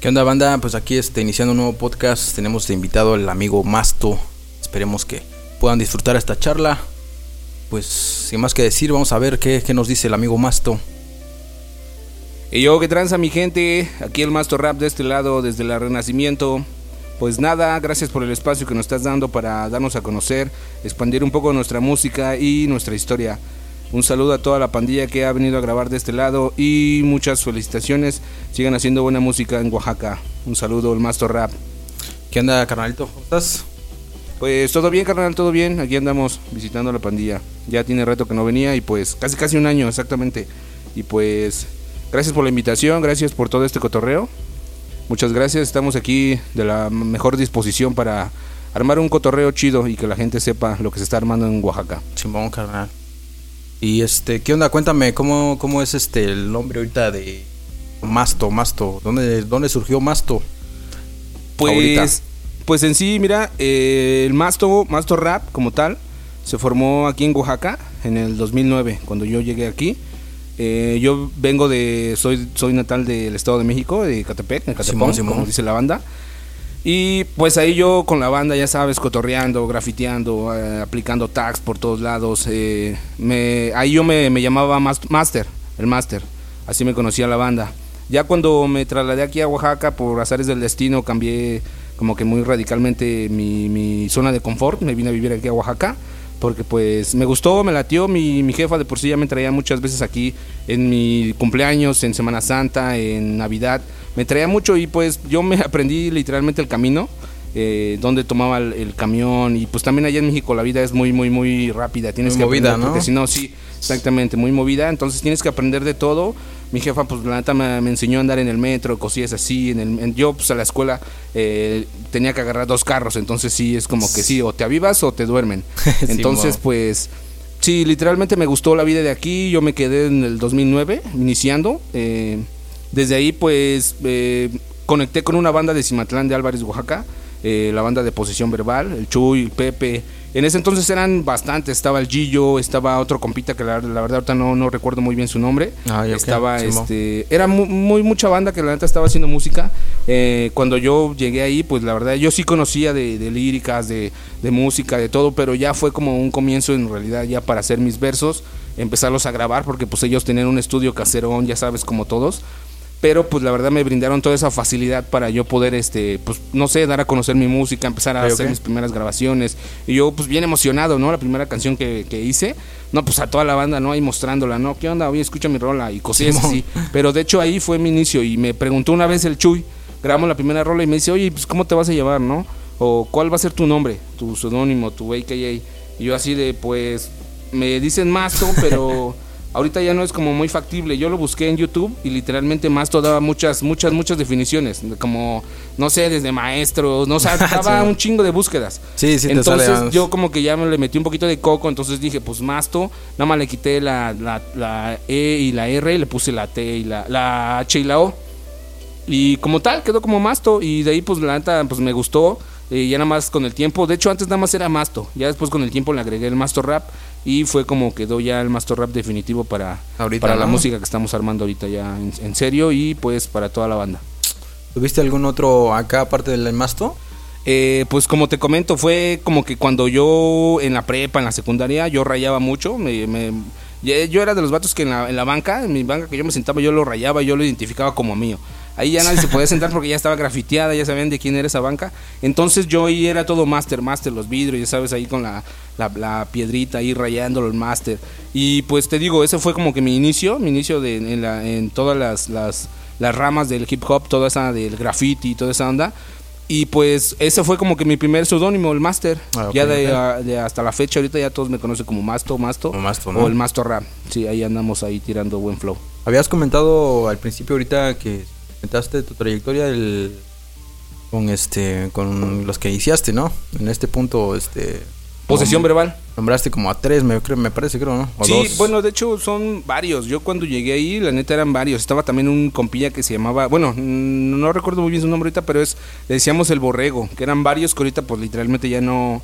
¿Qué onda banda? Pues aquí este, iniciando un nuevo podcast tenemos de invitado al amigo Masto. Esperemos que puedan disfrutar esta charla. Pues sin más que decir, vamos a ver qué, qué nos dice el amigo Masto. Y yo, que tranza mi gente? Aquí el Masto Rap de este lado, desde el Renacimiento. Pues nada, gracias por el espacio que nos estás dando para darnos a conocer, expandir un poco nuestra música y nuestra historia. Un saludo a toda la pandilla que ha venido a grabar de este lado y muchas felicitaciones. Sigan haciendo buena música en Oaxaca. Un saludo, el Masto Rap. ¿Qué onda, carnalito? ¿Cómo estás? Pues todo bien, carnal, todo bien. Aquí andamos visitando la pandilla. Ya tiene reto que no venía y pues casi casi un año exactamente. Y pues gracias por la invitación, gracias por todo este cotorreo. Muchas gracias, estamos aquí de la mejor disposición para armar un cotorreo chido y que la gente sepa lo que se está armando en Oaxaca. Simón, carnal. Y este, ¿qué onda? Cuéntame, ¿cómo, cómo es este el nombre ahorita de Masto, Masto? ¿Dónde, dónde surgió Masto? Pues, pues en sí, mira, eh, el Masto, Masto Rap como tal, se formó aquí en Oaxaca en el 2009, cuando yo llegué aquí. Eh, yo vengo de, soy, soy natal del Estado de México, de Catepec, en Simón, Simón. como dice la banda. Y pues ahí yo con la banda, ya sabes, cotorreando, grafiteando, eh, aplicando tags por todos lados. eh, me, ahí yo me, llamaba mas- Master, el Master. Así me conocía la banda. Ya cuando me trasladé aquí a Oaxaca por azares del destino, cambié como que muy radicalmente mi zona de confort. Me vine a vivir aquí a Oaxaca porque pues me gustó, me latió. Mi, mi jefa de por sí ya me traía muchas veces aquí en mi cumpleaños, en Semana Santa, en Navidad. Me traía mucho y pues yo me aprendí literalmente el camino, eh, donde tomaba el, el camión y pues también allá en México la vida es muy, muy, muy rápida. Tienes Muy que movida, aprender, ¿no? porque si no, sí, exactamente, muy movida. Entonces tienes que aprender de todo. Mi jefa, pues la neta me, me enseñó a andar en el metro, cosillas así. En el, en- yo, pues a la escuela eh, tenía que agarrar dos carros. Entonces sí, es como que sí, o te avivas o te duermen. Entonces, pues sí, literalmente me gustó la vida de aquí. Yo me quedé en el 2009, iniciando. eh, desde ahí, pues eh, conecté con una banda de Cimatlán de Álvarez, Oaxaca. Eh, la banda de Posición Verbal, el Chuy, el Pepe. En ese entonces eran bastantes. Estaba el Gillo, estaba otro compita que la, la verdad ahorita no, no recuerdo muy bien su nombre. Ah, estaba este. Era mu- muy, mucha banda que la neta estaba haciendo música. Eh, cuando yo llegué ahí, pues la verdad yo sí conocía de, de líricas, de, de música, de todo, pero ya fue como un comienzo en realidad ya para hacer mis versos, empezarlos a grabar, porque pues ellos tenían un estudio caserón, ya sabes, como todos pero pues la verdad me brindaron toda esa facilidad para yo poder este pues no sé dar a conocer mi música empezar a Ok, hacer ok. mis primeras grabaciones. Y yo pues bien emocionado no la primera canción que, que hice no pues a toda la banda no ahí mostrándola no qué onda oye escucha mi rola y cosillas Simón. así. Pero de hecho ahí fue mi inicio y me preguntó una vez el Chuy grabamos la primera rola y me dice oye pues cómo te vas a llevar no o cuál va a ser tu nombre tu seudónimo tu AKA y yo así de pues me dicen Masto pero Ahorita ya no es como muy factible. Yo lo busqué en YouTube y literalmente Masto daba muchas, muchas, muchas definiciones. Como, no sé, desde maestros, no o sea, daba Sí. un chingo de búsquedas. Sí, sí, te Entonces sale, ah, yo como que ya me le metí un poquito de coco, entonces dije, pues Masto, nada más le quité la, la, la E y la R y le puse la T y la, la H y la O. Y como tal, quedó como Masto. Y de ahí, pues la neta, pues me gustó. eh, ya nada más con el tiempo. De hecho, antes nada más era Masto. Ya después con el tiempo le agregué el Masto Rap. Y fue como quedó ya el Masto Rap definitivo para, Ahorita, para la música que estamos armando ahorita ya en, en serio. Y pues para toda la banda. ¿Tuviste algún otro acá aparte del Masto? Eh, pues como te comento, fue como que cuando yo en la prepa, en la secundaria, yo rayaba mucho. Me, yo era de los vatos que en la, en la banca, en mi banca que yo me sentaba, yo lo rayaba, yo lo identificaba como mío. Ahí ya nadie se podía sentar porque ya estaba grafiteada, ya sabían de quién era esa banca. Entonces yo ahí era todo máster, máster, los vidrios, ya sabes, ahí con la, la, la piedrita ahí rayándolo el máster. Y pues te digo, ese fue como que mi inicio, mi inicio de, en, la- en todas las, las, las ramas del hip hop, toda esa del graffiti, toda esa onda. Y pues ese fue como que mi primer seudónimo, el Master. Ah, ya de, ok. a- de hasta la fecha, ahorita ya todos me conocen como Masto, Masto. O Masto, ¿no? O el Masto Rap. Sí, ahí andamos ahí tirando buen flow. Habías comentado al principio ahorita que comentaste tu trayectoria el, con este con los que iniciaste, ¿no? En este punto este Posesión verbal. Nombraste como a tres, me, creo- me parece, creo, ¿no? O sí, dos. bueno, de hecho son varios. Yo cuando llegué ahí, la neta eran varios. Estaba también un compilla que se llamaba, bueno, no recuerdo muy bien su nombre ahorita, pero es, le decíamos el borrego, que eran varios que ahorita pues literalmente ya no,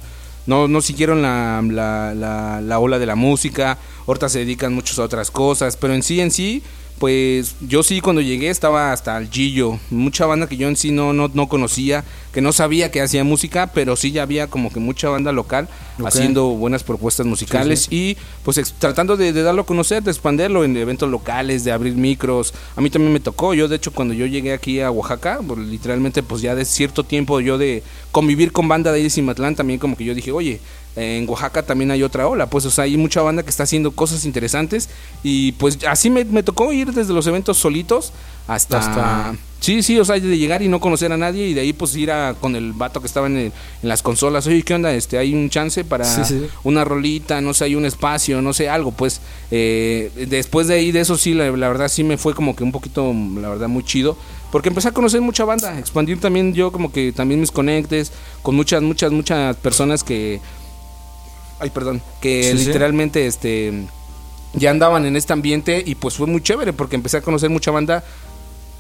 no, no siguieron la, la, la, la ola de la música. Ahorita se dedican muchos a otras cosas, pero en sí, en sí, pues yo sí cuando llegué estaba hasta el Gillo, mucha banda que yo en sí no, no, no conocía, que no sabía que hacía música, pero sí ya había como que mucha banda local haciendo buenas propuestas musicales y pues tratando de, de darlo a conocer, de expanderlo en eventos locales, de abrir micros. A mí también me tocó, yo de hecho cuando yo llegué aquí a Oaxaca, pues, literalmente pues ya de cierto tiempo yo de convivir con banda de ahí de Cimatlán también como que yo dije, oye, en Oaxaca también hay otra ola, pues o sea, hay mucha banda que está haciendo cosas interesantes y pues así me, me tocó ir desde los eventos solitos hasta... Hasta- Sí, sí, o sea, de llegar y no conocer a nadie y de ahí pues ir a, con el vato que estaba en, el- en las consolas, oye, ¿qué onda? Este, hay un chance para Sí, sí. una rolita, no sé, hay un espacio, no sé, algo, pues eh, después de ahí, de eso sí, la, la verdad sí me fue como que un poquito, la verdad, muy chido, porque empecé a conocer mucha banda, expandir también yo como que también mis conectes con muchas, muchas, muchas personas que, ay, perdón, que Sí, sí. literalmente, este, ya andaban en este ambiente y pues fue muy chévere porque empecé a conocer mucha banda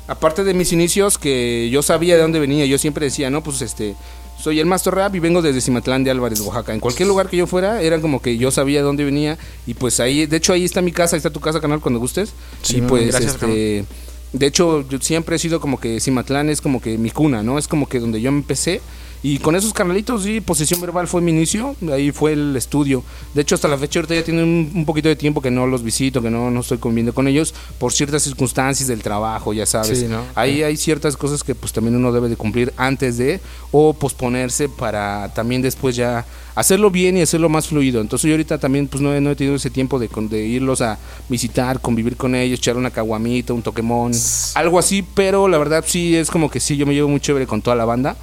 aparte de mis inicios que yo sabía de dónde venía, yo siempre decía, no, pues este, soy el Master Rap y vengo desde Cimatlán de Álvarez, Oaxaca. En cualquier lugar que yo fuera, era como que yo sabía de dónde venía y pues ahí, de hecho ahí está mi casa, ahí está tu casa, canal, cuando gustes. Sí, y pues gracias, este, de hecho yo siempre he sido como que Cimatlán es como que mi cuna, ¿no? Es como que donde yo empecé. Y con esos canalitos, sí, Posesión Verbal fue mi inicio, ahí fue el estudio. De hecho, hasta la fecha ahorita ya tiene un, un poquito de tiempo que no los visito, que no, no estoy conviviendo con ellos, por ciertas circunstancias del trabajo, ya sabes. Sí, ¿no? Ahí hay ciertas cosas que pues también uno debe de cumplir antes de, o posponerse para también después ya hacerlo bien y hacerlo más fluido. Entonces yo ahorita también pues no he, no he tenido ese tiempo de, de irlos a visitar, convivir con ellos, echar una caguamita, un toquemón, algo así, pero la verdad sí es como que sí, yo me llevo muy chévere con toda la banda.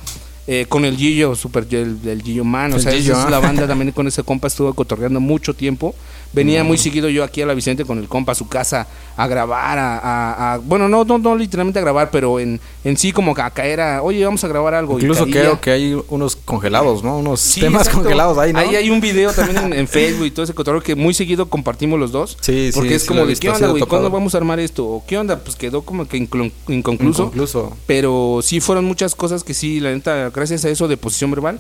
Eh, con el Gillo, super el, el Gillo Man, o El sea, Gillo, esa es ah. la banda también con ese compa estuvo cotorreando mucho tiempo. Venía muy seguido yo aquí a la Vicente con el compa a su casa a grabar, a, a- a- bueno, no, no, no literalmente a grabar, pero en, en sí como a caer a, oye, vamos a grabar algo. Incluso creo que hay unos congelados, ¿no? Unos Sí, temas exacto. congelados ahí, ¿no? Ahí hay un video también en, en Facebook y todo ese cotorreo que muy seguido compartimos los dos. Sí, sí, Porque es sí como lo he de, visto, ¿qué onda, güey? ¿Cuándo vamos a armar esto? ¿O qué onda? Pues quedó como que inconcluso. Inconcluso. Pero sí fueron muchas cosas que sí, la neta, gracias a eso de posición verbal,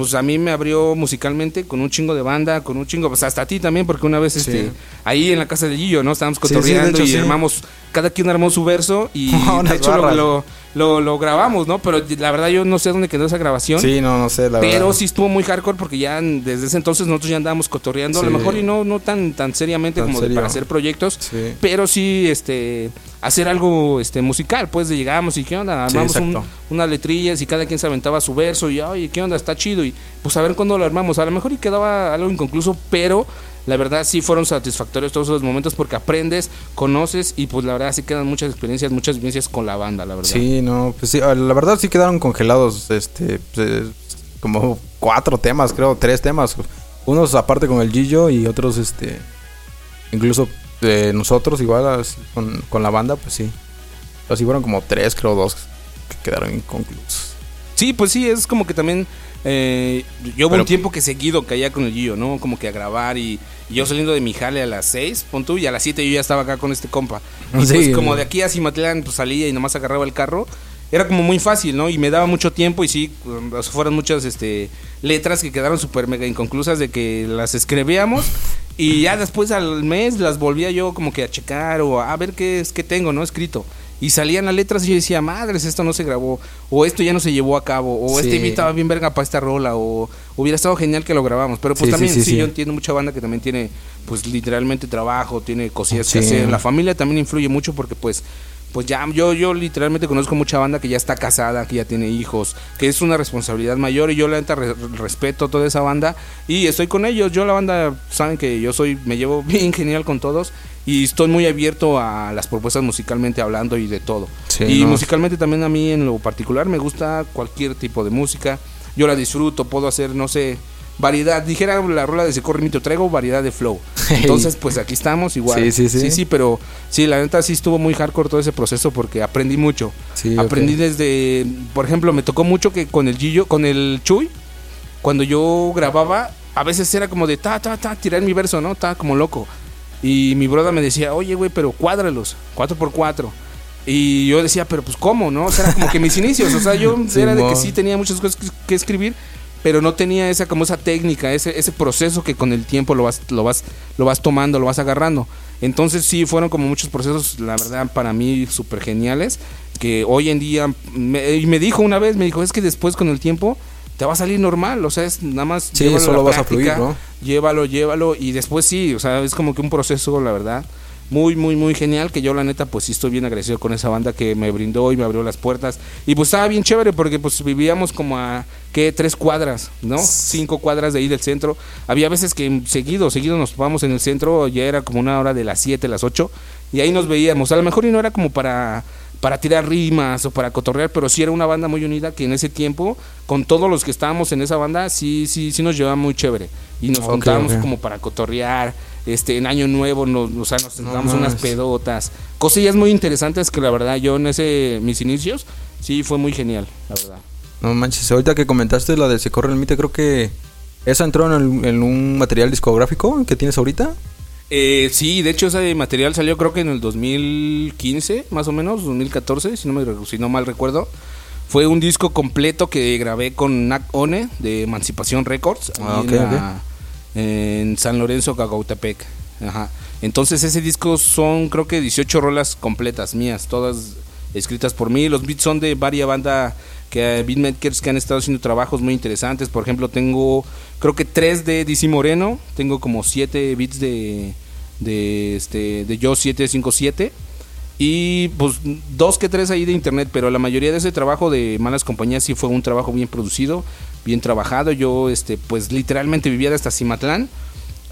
pues a mí me abrió musicalmente con un chingo de banda, con un chingo, pues hasta a ti también, porque una vez Sí. este, ahí en la casa de Gillo, ¿no? Estábamos Sí, sí, de cotorreando hecho, y armamos, cada quien armó su verso y de hecho lo, lo, lo- lo grabamos, ¿no? Pero la verdad yo no sé dónde quedó esa grabación. Sí, no, no sé, la Pero verdad. sí estuvo muy hardcore porque ya desde ese entonces nosotros ya andábamos cotorreando, a lo Sí. mejor y no, no tan, tan seriamente Tan como de- para hacer proyectos, Sí. pero sí este hacer algo este musical, pues de llegamos y qué onda, Sí, armamos un- exacto. unas letrillas y cada quien se aventaba su verso y oye, qué onda, está chido y pues a ver cuándo lo armamos, a lo mejor y quedaba algo inconcluso, pero la verdad sí fueron satisfactorios todos esos momentos porque aprendes, conoces y pues la verdad sí quedan muchas experiencias, muchas vivencias con la banda, la verdad. Sí, no, pues sí, la verdad sí quedaron congelados, este, pues, como cuatro temas, creo, tres temas. Unos aparte con el Gillo y otros, este, incluso eh, nosotros igual con, con la banda, pues sí. Así fueron como tres, creo, dos que quedaron inconclusos. Sí, pues sí, es como que también. Eh, yo hubo Pero- un tiempo que seguido caía con el Gillo, ¿no? Como que a grabar y, y yo saliendo de mi jale a las 6, pon tú, y a las 7 yo ya estaba acá con este compa. Y Sí, pues como de aquí a Cimatlán, pues salía y nomás agarraba el carro. Era como muy fácil, ¿no? Y me daba mucho tiempo y sí, fueron muchas este, letras que quedaron súper mega inconclusas de que las escribíamos y ya después al mes las volvía yo como que a checar o a ver qué es que tengo, ¿no? Escrito. Y salían las letras y yo decía, madres, esto no se grabó, o esto ya no se llevó a cabo, o este Sí. estaba bien verga para esta rola, o hubiera estado genial que lo grabamos. Pero pues Sí, también, sí, sí, yo entiendo mucha banda que también tiene, pues literalmente trabajo, tiene cosillas que hacer. La familia también influye mucho porque pues pues ya yo yo literalmente conozco mucha banda que ya está casada, que ya tiene hijos, que es una responsabilidad mayor y yo la neta re- respeto toda esa banda y estoy con ellos. Yo la banda saben que yo soy me llevo bien genial con todos y estoy muy abierto a las propuestas musicalmente hablando y de todo. Sí, y no. musicalmente también a mí en lo particular me gusta cualquier tipo de música. Yo la disfruto, puedo hacer no sé variedad, dijera la rola de Se corre mito, traigo variedad de flow. Entonces, pues aquí estamos igual. Sí, sí, sí. Sí, sí, pero sí, la neta sí estuvo muy hardcore todo ese proceso porque aprendí mucho. Sí, aprendí desde, por ejemplo, me tocó mucho que con el Gillo, con el Chuy, cuando yo grababa, a veces era como de ta, ta, ta, tirar mi verso, ¿no? Ta, como loco. Y mi broda me decía, oye, güey, pero cuádralos, cuatro por cuatro. Y yo decía, pero pues, ¿cómo, no? O sea, era como que mis inicios, o sea, yo Sí, era de que sí tenía muchas cosas que escribir, pero no tenía esa como esa técnica, ese, ese proceso que con el tiempo lo vas, lo vas, lo vas tomando, lo vas agarrando. Entonces sí fueron como muchos procesos, la verdad, para mí súper geniales, que hoy en día, me, y me dijo una vez, me dijo, es que después con el tiempo te va a salir normal, o sea, es nada más... Sí, solo vas a fluir, ¿no? Llévalo, llévalo, y después sí, o sea, es como que un proceso, la verdad, muy, muy, muy genial. Que yo, la neta, pues sí estoy bien agradecido con esa banda que me brindó y me abrió las puertas. Y pues estaba bien chévere porque pues vivíamos como a, ¿qué? Tres cuadras, ¿no? Cinco cuadras de ahí del centro. Había veces que seguido, seguido nos topábamos en el centro, ya era como una hora de las siete, las ocho. Y ahí nos veíamos. A lo mejor y no era como para para tirar rimas o para cotorrear, pero sí era una banda muy unida que en ese tiempo, con todos los que estábamos en esa banda, sí, sí, sí nos llevaba muy chévere. Y nos juntábamos como para cotorrear, este, en Año Nuevo nos, o sea, nos sentamos unas pedotas, cosillas muy interesantes que la verdad yo en ese, mis inicios, sí fue muy genial, la verdad. No manches, ahorita que comentaste la de Se Corre el Mite, creo que esa entró en, en un material discográfico que tienes ahorita. Eh, sí, de hecho ese material salió creo que en el 2015, más o menos, 2014, si no, me, si no mal recuerdo. Fue un disco completo que grabé con Nac One de Emancipación Records ah, en, San Lorenzo, Cagautepec. Ajá. Entonces ese disco son creo que 18 rolas completas mías, todas escritas por mí. Los beats son de varias bandas que beatmakers que han estado haciendo trabajos muy interesantes. Por ejemplo, tengo creo que tres de DC Moreno, tengo como siete beats de de este de Yo 757 y pues dos que tres ahí de internet, pero la mayoría de ese trabajo de Malas Compañías sí fue un trabajo bien producido, bien trabajado. Yo este pues literalmente vivía hasta Cimatlán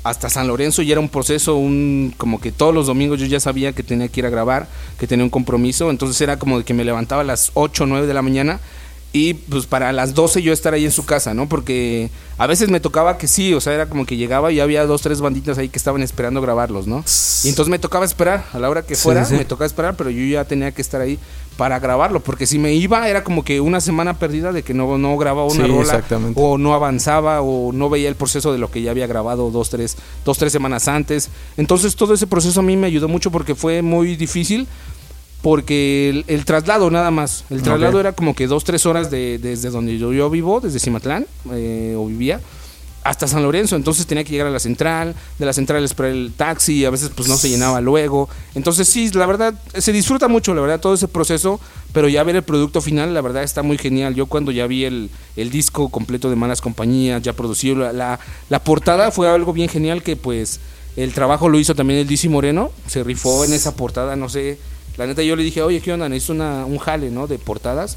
hasta San Lorenzo y era un proceso, un como que todos los domingos yo ya sabía que tenía que ir a grabar, que tenía un compromiso, entonces era como de que me levantaba a las 8 o 9 de la mañana y pues para las 12 yo estar ahí en su casa, ¿no? Porque a veces me tocaba que sí, o sea, era como que llegaba y había dos, tres banditas ahí que estaban esperando grabarlos, ¿no? Y entonces me tocaba esperar, a la hora que fuera, me tocaba esperar, pero yo ya tenía que estar ahí para grabarlo, porque si me iba era como que una semana perdida de que no, no grababa una rola, o no avanzaba, o no veía el proceso de lo que ya había grabado dos tres, dos, tres semanas antes. Entonces todo ese proceso a mí me ayudó mucho porque fue muy difícil porque el, traslado nada más, el traslado era como que dos, tres horas de, desde donde yo, vivo, desde Cimatlán, eh, o vivía, hasta San Lorenzo, entonces tenía que llegar a la central, de la central esperar el taxi, a veces pues no se llenaba luego, entonces sí, la verdad, se disfruta mucho, la verdad, todo ese proceso, pero ya ver el producto final, la verdad está muy genial, yo cuando ya vi el, disco completo de Malas Compañías, ya producido, la, la portada fue algo bien genial que pues el trabajo lo hizo también el DC Moreno, se rifó en esa portada, no sé la neta yo le dije, oye, ¿qué onda? Necesito una, un jale, ¿no? De portadas.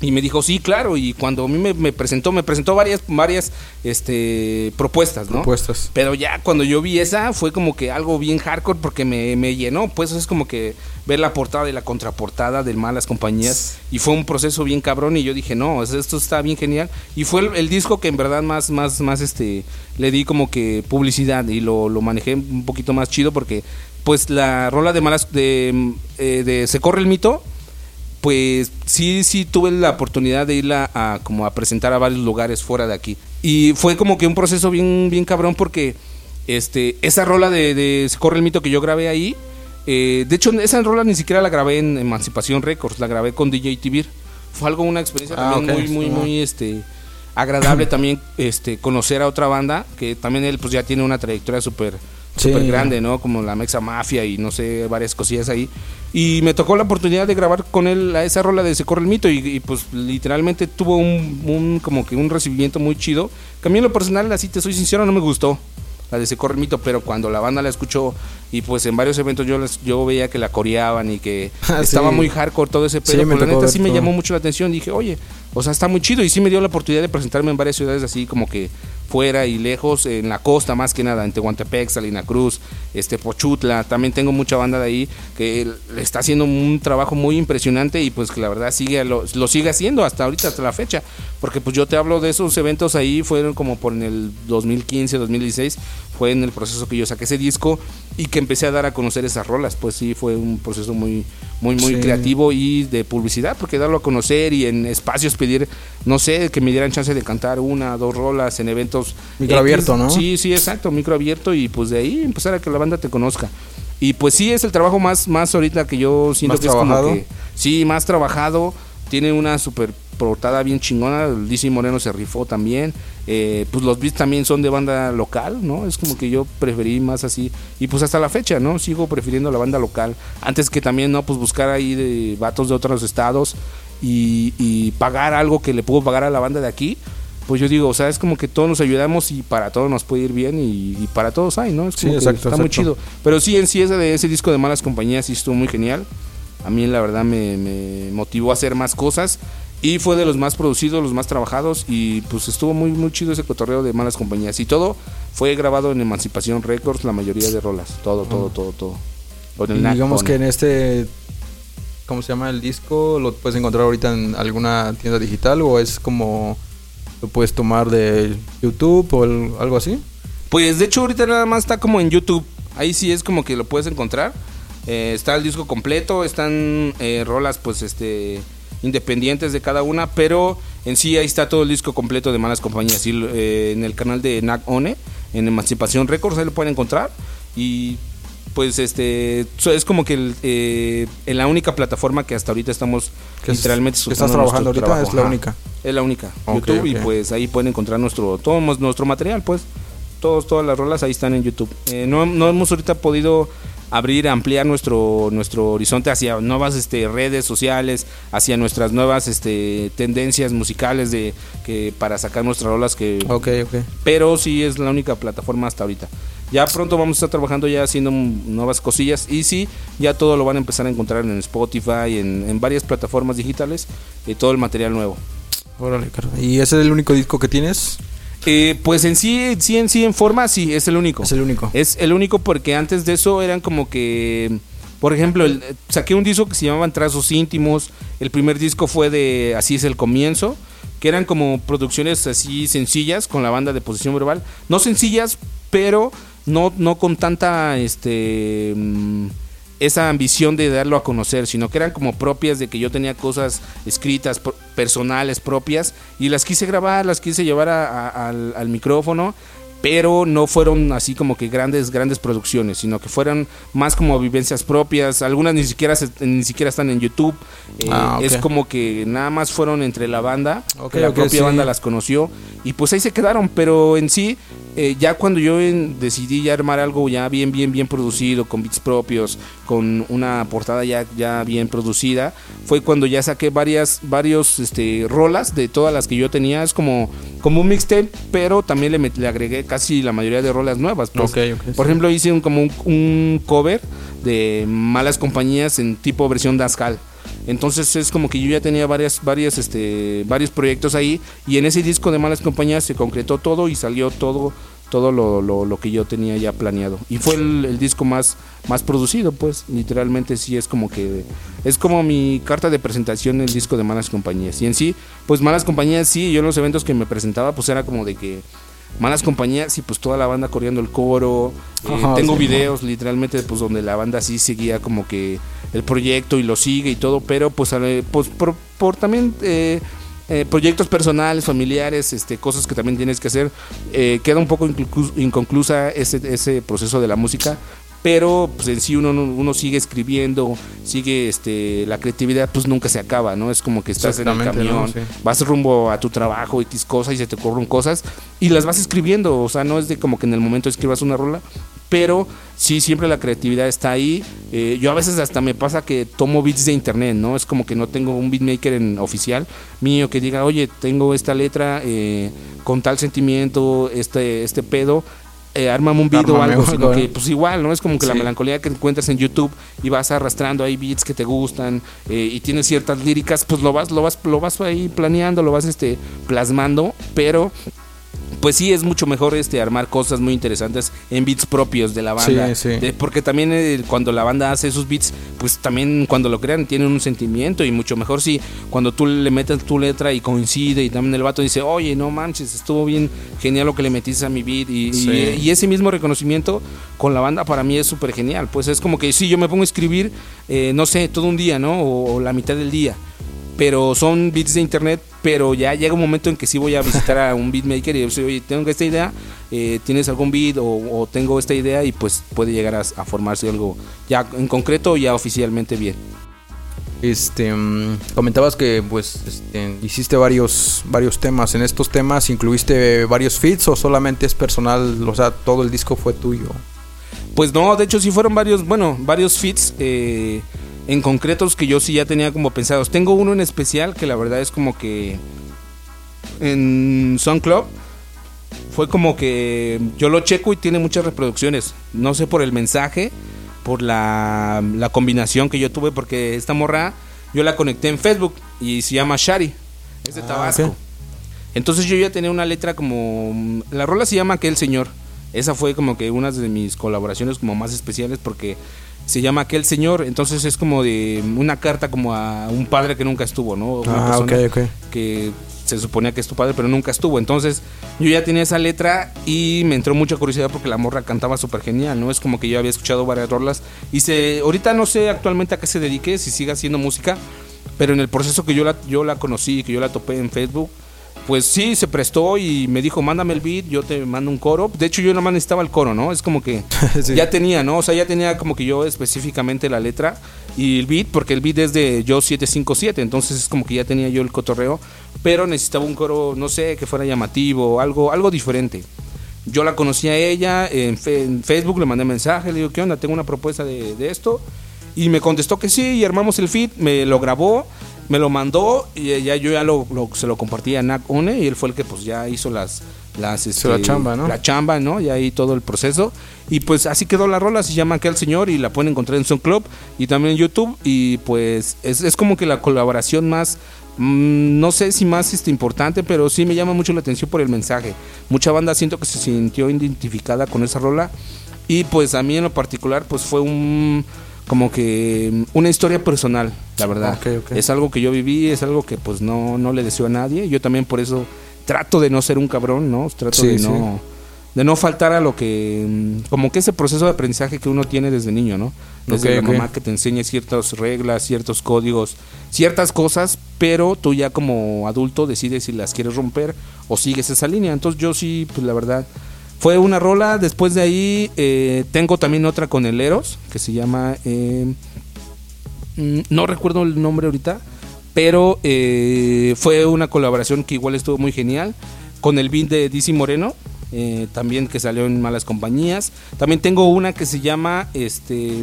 Y me dijo, sí, claro. Y cuando a mí me, presentó, me presentó varias, varias este, propuestas, ¿no? Propuestas. Pero ya cuando yo vi esa, fue como que algo bien hardcore porque me, me llenó. Pues es como que ver la portada y la contraportada de malas compañías. Y fue un proceso bien cabrón. Y yo dije, no, esto está bien genial. Y fue el, disco que en verdad más, más, más, este, le di como que publicidad y lo, lo manejé un poquito más chido porque pues la rola de malas de, eh, de Se corre el mito, pues sí, sí tuve la oportunidad de irla a como a presentar a varios lugares fuera de aquí. Y fue como que un proceso bien, bien cabrón porque este, esa rola de, Se corre el mito que yo grabé ahí, eh, de hecho esa rola ni siquiera la grabé en Emancipación Records, la grabé con DJ Tibir. Fue algo, una experiencia ah, también muy, muy, muy, este, agradable también este, conocer a otra banda, que también él pues ya tiene una trayectoria súper súper grande, ¿no? Como la Mexa Mafia y no sé, varias cosillas ahí. Y me tocó la oportunidad de grabar con él a esa rola de Se corre el mito y, pues literalmente tuvo un, como que un recibimiento muy chido. Que a mí en lo personal, así te soy sincero, no me gustó la de Se corre el mito, pero cuando la banda la escuchó y pues en varios eventos yo yo veía que la coreaban y que ah, estaba muy hardcore todo ese pedo, sí, pues, la neta sí me llamó mucho la atención, dije, "Oye, o sea, está muy chido" y sí me dio la oportunidad de presentarme en varias ciudades así como que fuera y lejos, en la costa más que nada, en Tehuantepec, Salina Cruz, este Pochutla, también tengo mucha banda de ahí que le está haciendo un trabajo muy impresionante y pues que la verdad sigue lo, lo, sigue haciendo hasta ahorita, hasta la fecha, porque pues yo te hablo de esos eventos ahí, fueron como por en el 2015, 2016, fue en el proceso que yo saqué ese disco y que empecé a dar a conocer esas rolas, pues sí fue un proceso muy muy muy creativo y de publicidad, porque darlo a conocer y en espacios pedir, no sé, que me dieran chance de cantar una, dos rolas en eventos micro abierto, ¿no? Sí, sí, exacto, micro abierto y pues de ahí empezar a que la banda te conozca. Y pues sí es el trabajo más más ahorita que yo siento que es como que sí, más trabajado tiene una super portada bien chingona. Lizzy Moreno se rifó también. Eh, pues los beats también son de banda local, ¿no? Es como que yo preferí más así. Y pues hasta la fecha, ¿no? Sigo prefiriendo la banda local. Antes que también, ¿no? Pues buscar ahí de vatos de otros estados y, y pagar algo que le puedo pagar a la banda de aquí. Pues yo digo, o sea, es como que todos nos ayudamos y para todos nos puede ir bien y, y para todos hay, ¿no? Es Sí, como que exacto, está muy exacto. chido. Pero sí, en sí, ese, de ese disco de Malas Compañías sí estuvo muy genial. A mí la verdad me, me motivó a hacer más cosas y fue de los más producidos, los más trabajados y pues estuvo muy muy chido ese cotorreo de malas compañías y todo fue grabado en Emancipación Records, la mayoría de rolas, todo, todo, todo, todo. Con el Y digamos que en este, ¿cómo se llama el disco? ¿Lo puedes encontrar ahorita en alguna tienda digital o es como lo puedes tomar de YouTube o el- algo así? Pues de hecho ahorita nada más está como en YouTube. Ahí sí es como que lo puedes encontrar. Eh, está el disco completo, están eh, rolas pues este independientes de cada una, pero en sí ahí está todo el disco completo de Malas Compañías. Y, eh, en el canal de Nac One, en Emancipación Records, ahí lo pueden encontrar. Y pues este es como que el, eh, en la única plataforma que hasta ahorita estamos es- literalmente que estás trabajando ahorita, trabajo. es la única. Es la única. YouTube y pues ahí pueden encontrar nuestro todo nuestro material, pues. Todos, todas las rolas ahí están en YouTube. Eh, no, no hemos ahorita podido abrir, ampliar nuestro nuestro horizonte hacia nuevas este, redes sociales, hacia nuestras nuevas este, tendencias musicales de que para sacar nuestras rolas que Ok, ok. pero sí es la única plataforma hasta ahorita. Ya pronto vamos a estar trabajando ya haciendo nuevas cosillas y sí, ya todo lo van a empezar a encontrar en Spotify, en, en varias plataformas digitales, eh, todo el material nuevo. Órale. ¿Y ese es el único disco que tienes? Eh, pues en sí, sí, en sí, en forma, sí, es el único. Es el único. Es el único porque antes de eso eran como que, por ejemplo, el- saqué un disco que se llamaban Trazos Íntimos. El primer disco fue de Así es el comienzo, que eran como producciones así sencillas con la banda de posición verbal. No sencillas, pero no, no con tanta este mm, esa ambición de darlo a conocer, sino que eran como propias de que yo tenía cosas escritas, personales, propias, y las quise grabar, las quise llevar a- a- al, al micrófono, pero no fueron así como que grandes, grandes producciones, sino que fueron más como vivencias propias, algunas ni siquiera, se- ni siquiera están en YouTube, eh, Ah, es como que nada más fueron entre la banda, Ok, que la propia sí. banda las conoció, y pues ahí se quedaron, pero en sí, eh, ya cuando yo en- decidí ya armar algo ya bien, bien, bien producido, con beats propios, con una portada ya, ya bien producida, fue cuando ya saqué varias, varios este, rolas de todas las que yo tenía, es como, como un mixtape, pero también le, met- le agregué casi la mayoría de rolas nuevas. pues. Por sí. ejemplo, hice un, como un, un cover de Malas Compañías en tipo versión Daskal. Entonces es como que yo ya tenía varias, este, varios proyectos ahí y en ese disco de Malas Compañías se concretó todo y salió todo, todo lo, lo- lo que yo tenía ya planeado. Y fue el, el disco más, más producido, pues literalmente sí es como que es como mi carta de presentación el disco de Malas Compañías. Y en sí, pues Malas Compañías sí, yo en los eventos que me presentaba pues era como de que Malas compañías y pues toda la banda coreando el coro. Eh, Ajá, tengo sí. videos literalmente pues donde la banda sí seguía como que el proyecto y lo sigue y todo, pero pues, pues por, por también eh, eh, proyectos personales, familiares, este, cosas que también tienes que hacer, eh, queda un poco inconclusa ese, ese proceso de la música. Pero pues en sí uno, uno sigue escribiendo, sigue este la creatividad pues nunca se acaba, ¿no? Es como que estás en el Exactamente, ¿no? camión, Sí. vas rumbo a tu trabajo, X cosas y se te ocurren cosas y las vas escribiendo, o sea, no es de como que en el momento escribas una rola, pero sí, siempre la creatividad está ahí. Eh, yo a veces hasta me pasa que tomo beats de internet, ¿no? Es como que no tengo un beatmaker en oficial mío que diga, oye, tengo esta letra eh, con tal sentimiento, este, este pedo. Eh, ármame un beat o algo, uno, sino ¿no? que pues igual, ¿no? Es como que la melancolía que encuentras en YouTube y vas arrastrando ahí beats que te gustan eh, y tienes ciertas líricas, pues lo vas, lo vas, lo vas ahí planeando, lo vas este plasmando, pero pues sí es mucho mejor este armar cosas muy interesantes en beats propios de la banda. Sí, sí. De- porque también eh, cuando la banda hace esos beats, pues también cuando lo crean tienen un sentimiento y mucho mejor si cuando tú le metes tu letra y coincide y también el vato dice, oye, no manches, estuvo bien genial lo que le metiste a mi beat y, y ese mismo reconocimiento con la banda para mí es súper genial. Pues es como que si yo me pongo a escribir, eh, no sé, todo un día, ¿no? O, o la mitad del día. Pero son beats de internet, pero ya llega un momento en que sí voy a visitar a un beatmaker y yo oye, tengo esta idea, eh, ¿tienes algún beat? O, o tengo esta idea y pues puede llegar a, a formarse algo ya en concreto, ya oficialmente bien. Este, mm, comentabas que pues este, hiciste varios varios temas. En estos temas incluiste varios feats o solamente es personal, o sea, todo el disco fue tuyo. Pues no, de hecho sí fueron varios, bueno, varios feats eh, en concretos que yo sí ya tenía como pensados. Tengo uno en especial que la verdad es como que en Club fue como que yo lo checo y tiene muchas reproducciones. No sé por el mensaje, por la, la combinación que yo tuve, porque esta morra yo la conecté en Facebook y se llama Shari, es de ah, Tabasco. Entonces yo ya tenía una letra como... La rola se llama Aquel Señor. Esa fue como que una de mis colaboraciones como más especiales porque se llama Aquel Señor, entonces es como de una carta como a un padre que nunca estuvo, ¿no? Una ah, persona que se suponía que es tu padre, pero nunca estuvo. Entonces yo ya tenía esa letra y me entró mucha curiosidad porque la morra cantaba súper genial, ¿no? Es como que yo había escuchado varias rolas y se, ahorita no sé actualmente a qué se dedique, si sigue haciendo música, pero en el proceso que yo la, yo la conocí, que yo la topé en Facebook, pues sí, se prestó y me dijo, mándame el beat, yo te mando un coro. De hecho, yo nada más necesitaba el coro, ¿no? Es como que ya tenía, ¿no? O sea, ya tenía como que yo específicamente la letra y el beat, porque el beat es de yo 757, entonces es como que ya tenía yo el cotorreo, pero necesitaba un coro, no sé, que fuera llamativo, algo, algo diferente. Yo la conocí a ella en, Facebook, le mandé mensaje, le digo, ¿qué onda? Tengo una propuesta de, de esto. Y me contestó que sí, y armamos el feed, me lo grabó me lo mandó y ya yo ya lo, se lo compartí a Nac One y él fue el que pues ya hizo las las este, la chamba, ¿no? La chamba, ¿no? Y ahí todo el proceso y pues así quedó la rola, se llama Aquel Señor y la pueden encontrar en SoundCloud y también en YouTube y pues es, es como que la colaboración más mm, no sé si más este, importante, pero sí me llama mucho la atención por el mensaje. Mucha banda siento que se sintió identificada con esa rola y pues a mí en lo particular pues fue un como que mm, una historia personal, la verdad. Es algo que yo viví, es algo que pues no, no le deseo a nadie. Yo también por eso trato de no ser un cabrón, ¿no? Trato de no de no faltar a lo que mm, como que ese proceso de aprendizaje que uno tiene desde niño, ¿no? Desde la mamá que te enseña ciertas reglas, ciertos códigos, ciertas cosas, pero tú ya como adulto decides si las quieres romper o sigues esa línea. Entonces yo sí, pues la verdad fue una rola, después de ahí eh, tengo también otra con el Eros, que se llama... Eh, mm, no recuerdo el nombre ahorita, pero eh, fue una colaboración que igual estuvo muy genial, con el beat de DC Moreno, también que salió en Malas Compañías. También tengo una que se llama... este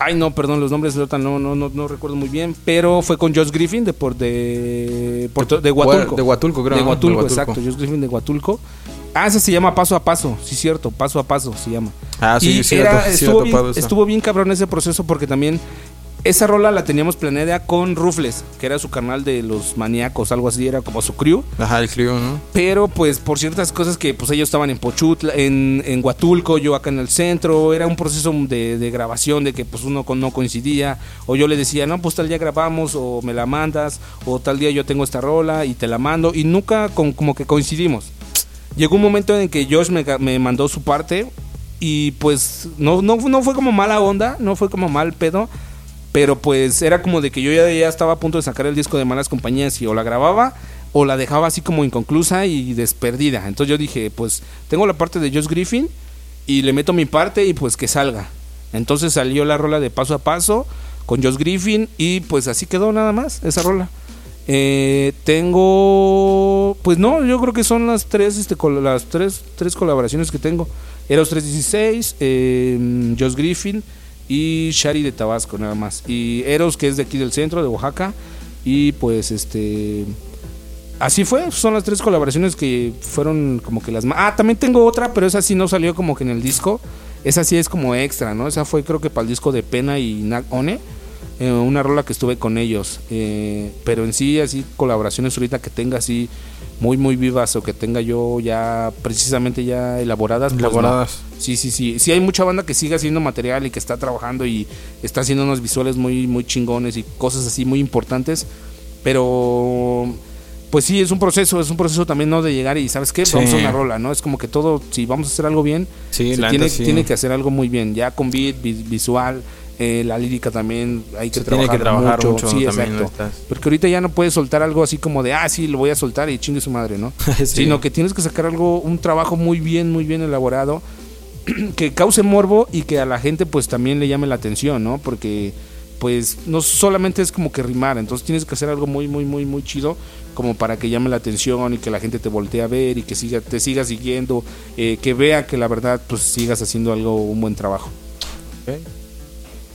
Ay, no, perdón, los nombres de no, no, no, no recuerdo muy bien, pero fue con Josh Griffin de, por, de, de Huatulco. De Huatulco, creo. De Huatulco, exacto, Josh Griffin de Huatulco. Ah, ese se llama Paso a Paso, sí, cierto, Paso a Paso se llama. Ah, sí, sí, estuvo, bien, estuvo bien cabrón ese proceso porque también esa rola la teníamos planeada con Rufles, que era su canal de los maníacos, algo así, era como su crew. Ajá, el crew, ¿no? Pero pues por ciertas cosas que pues ellos estaban en Pochutla, en, en Huatulco, yo acá en el centro, era un proceso de, grabación de que pues uno no coincidía, o yo le decía, no, pues tal día grabamos, o me la mandas, o tal día yo tengo esta rola y te la mando, y nunca con, como que coincidimos. Llegó un momento en que Josh me, me mandó su parte y pues no, no, no fue como mala onda, no fue como mal pedo, pero pues era como de que yo ya, ya estaba a punto de sacar el disco de Malas Compañías y o la grababa o la dejaba así como inconclusa y desperdida. Entonces yo dije, pues tengo la parte de Josh Griffin y le meto mi parte y pues que salga. Entonces salió la rola de paso a paso con Josh Griffin y pues así quedó nada más esa rola. Eh, tengo, pues no, yo creo que son las tres, este, las tres, tres colaboraciones que tengo. Eros 316, eh, Josh Griffin y Shari de Tabasco nada más. Y Eros que es de aquí del centro, de Oaxaca. Y pues este... Así fue, son las tres colaboraciones que fueron como que las más... Ah, también tengo otra, pero esa sí no salió como que en el disco. Esa sí es como extra, ¿no? Esa fue creo que para el disco de Pena y Nag One eh, una rola que estuve con ellos. Eh, pero en sí, así, colaboraciones ahorita que tenga así muy, muy vivas o que tenga yo ya precisamente ya elaboradas. Pues elaboradas. Sí, sí, sí. Sí hay mucha banda que sigue haciendo material y que está trabajando y está haciendo unos visuales muy, muy chingones y cosas así muy importantes. Pero pues sí, es un proceso, es un proceso también no de llegar y sabes qué, vamos a una rola, ¿no? Es como que todo, si vamos a hacer algo bien, tiene, tiene que hacer algo muy bien, ya con beat, visual, eh, la lírica también hay que, trabajar, tiene que trabajar mucho. sí, exacto. Porque ahorita ya no puedes soltar algo así como de, ah, sí, lo voy a soltar y chingue su madre, ¿no? Sino que tienes que sacar algo, un trabajo muy bien, muy bien elaborado, que cause morbo y que a la gente pues también le llame la atención, ¿no? Porque pues no solamente es como que rimar, entonces tienes que hacer algo muy, muy, muy, muy chido como para que llame la atención y que la gente te voltee a ver y que siga, te siga siguiendo, eh, que vea que la verdad pues sigas haciendo algo, un buen trabajo.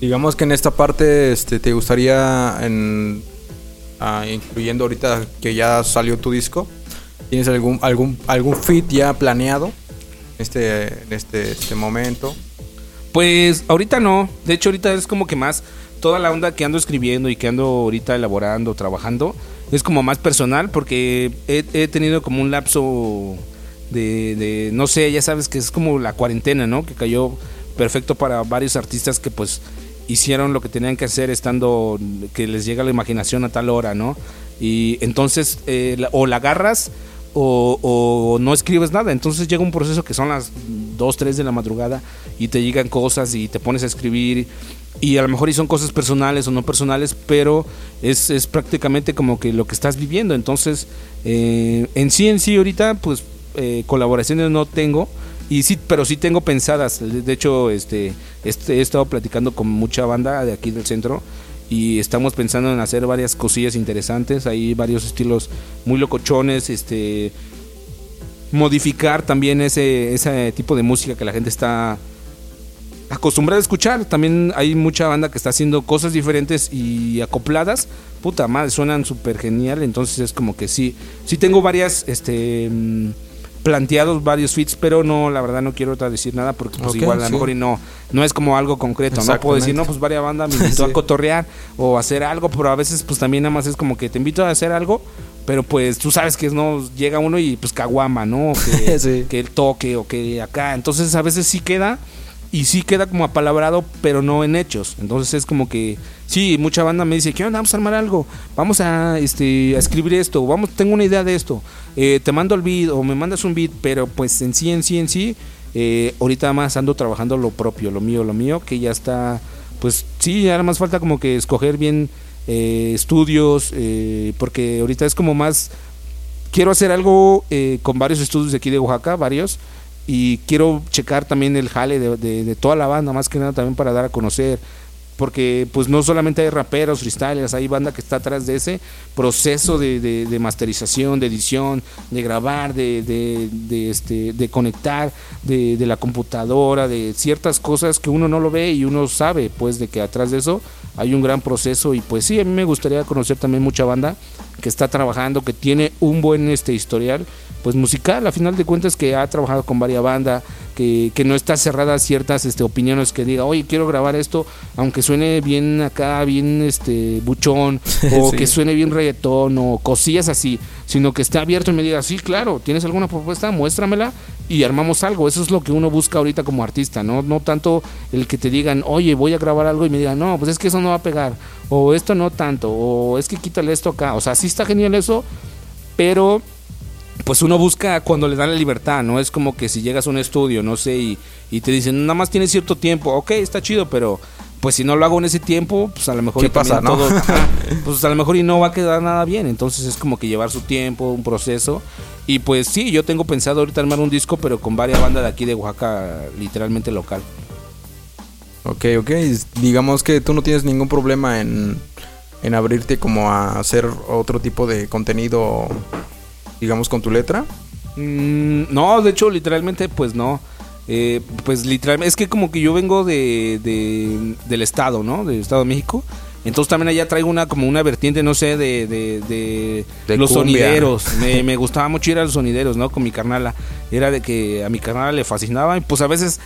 Digamos que en esta parte este, te gustaría, en, ah, incluyendo ahorita que ya salió tu disco, ¿tienes algún, algún, algún fit ya planeado este, en este, este momento? Pues ahorita no, de hecho ahorita es como que más toda la onda que ando escribiendo y que ando ahorita elaborando, trabajando, es como más personal porque he, tenido como un lapso de, de, no sé, ya sabes que es como la cuarentena, ¿no? Que cayó perfecto para varios artistas que pues hicieron lo que tenían que hacer estando, que les llega la imaginación a tal hora, ¿no? Y entonces eh, o la agarras o, no escribes nada. Entonces llega un proceso que son las 2, 3 de la madrugada y te llegan cosas y te pones a escribir y a lo mejor y son cosas personales o no personales, pero es, es prácticamente como que lo que estás viviendo. Entonces, eh, en sí, en sí, ahorita, pues eh, colaboraciones no tengo, y sí, pero sí tengo pensadas. De hecho, este, este, he estado platicando con mucha banda de aquí del centro y estamos pensando en hacer varias cosillas interesantes. Hay varios estilos muy locochones, este modificar también ese, ese tipo de música que la gente está acostumbrada a escuchar. También hay mucha banda que está haciendo cosas diferentes y acopladas. Puta madre, suenan súper genial. Entonces es como que sí, sí tengo varias, este, mm, planteados varios fits, pero no, la verdad no quiero decir nada porque pues igual a lo mejor y no, no es como algo concreto. No puedo decir, no, pues varias bandas me invitó a cotorrear o hacer algo, pero a veces pues también nada más es como que te invito a hacer algo. Pero pues tú sabes que no llega uno y pues caguama, ¿no? Que, que el toque o que acá. Entonces a veces sí queda, y sí queda como apalabrado, pero no en hechos. Entonces es como que, sí, mucha banda me dice, ¿qué onda? Vamos a armar algo, vamos a, este, a escribir esto, vamos, tengo una idea de esto, eh, te mando el beat o me mandas un beat, pero pues en sí, en sí, en sí, eh, ahorita más ando trabajando lo propio, lo mío, lo mío, que ya está, pues sí, ahora más falta como que escoger bien eh, estudios, porque ahorita es como más, quiero hacer algo con varios estudios de aquí de Oaxaca, varios, y quiero checar también el jale de, toda la banda, más que nada también para dar a conocer porque pues no solamente hay raperos, freestylers, hay banda que está atrás de ese proceso de, masterización, de edición, de grabar, de, este, de conectar, de, la computadora, de ciertas cosas que uno no lo ve y uno sabe pues de que atrás de eso hay un gran proceso y pues sí, a mí me gustaría conocer también mucha banda que está trabajando, que tiene un buen este historial pues musical, a final de cuentas que ha trabajado con varias bandas, que, que, no está cerrada a ciertas este, opiniones que diga, oye, quiero grabar esto, aunque suene bien acá, bien este buchón, o que suene bien reggaetón, o cosillas así, sino que esté abierto y me diga, sí, claro, ¿tienes alguna propuesta? Muéstramela y armamos algo. Eso es lo que uno busca ahorita como artista, ¿no? No tanto el que te digan, oye, voy a grabar algo y me digan, no, pues es que eso no va a pegar, o esto no tanto, o es que quítale esto acá. O sea, sí está genial eso, pero pues uno busca cuando le dan la libertad, ¿no? Es como que si llegas a un estudio, no sé, y, y te dicen, nada más tienes cierto tiempo, ok, está chido, pero pues si no lo hago en ese tiempo, pues a lo mejor... ¿Qué pasa, no? pues a lo mejor y no va a quedar nada bien, entonces es como que llevar su tiempo, un proceso, y pues sí, yo tengo pensado ahorita armar un disco, pero con varias bandas de aquí de Oaxaca, literalmente local. Ok, ok, digamos que tú no tienes ningún problema en, en abrirte como a hacer otro tipo de contenido digamos, con tu letra? Mm, no, de hecho, literalmente, pues no. Eh, pues literalmente, es que como que yo vengo de, del estado, ¿no? Del estado de México. Entonces también allá traigo una como una vertiente, no sé, de, de, los sonideros. Me, me, gustaba mucho ir a los sonideros, ¿no? Con mi carnala. Era de que a mi carnala le fascinaba. Y pues a veces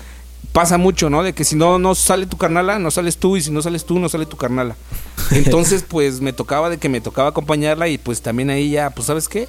pasa mucho, ¿no? De que si no, no sale tu carnala, no sales tú. Y si no sales tú, no sale tu carnala. Entonces, pues me tocaba de que me tocaba acompañarla. Y pues también ahí ya, pues, ¿sabes qué?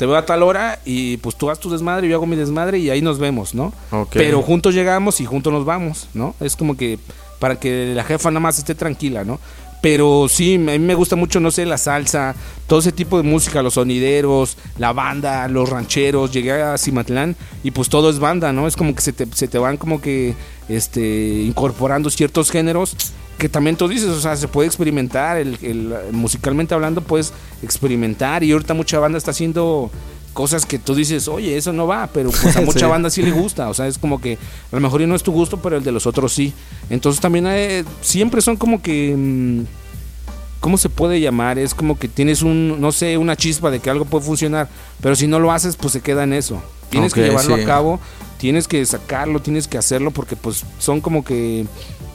te veo a tal hora y pues tú hagas tu desmadre, yo hago mi desmadre y ahí nos vemos, ¿no? Pero juntos llegamos y juntos nos vamos, ¿no? Es como que para que la jefa nada más esté tranquila, ¿no? Pero sí, a mí me gusta mucho, no sé, la salsa, todo ese tipo de música, los sonideros, la banda, los rancheros. Llegué a Cimatlán y pues todo es banda, ¿no? Es como que se te, se te van como que este, incorporando ciertos géneros que también tú dices, o sea, se puede experimentar, el, musicalmente hablando puedes experimentar y ahorita mucha banda está haciendo cosas que tú dices, oye, eso no va, pero pues a mucha Sí. banda sí le gusta, o sea, es como que a lo mejor y no es tu gusto, pero el de los otros sí. Entonces también hay- siempre son como que... mm, ¿Cómo se puede llamar? Es como que tienes un, no sé, una chispa de que algo puede funcionar, pero si no lo haces, pues se queda en eso. Tienes que llevarlo sí. a cabo, tienes que sacarlo, tienes que hacerlo, porque pues son como que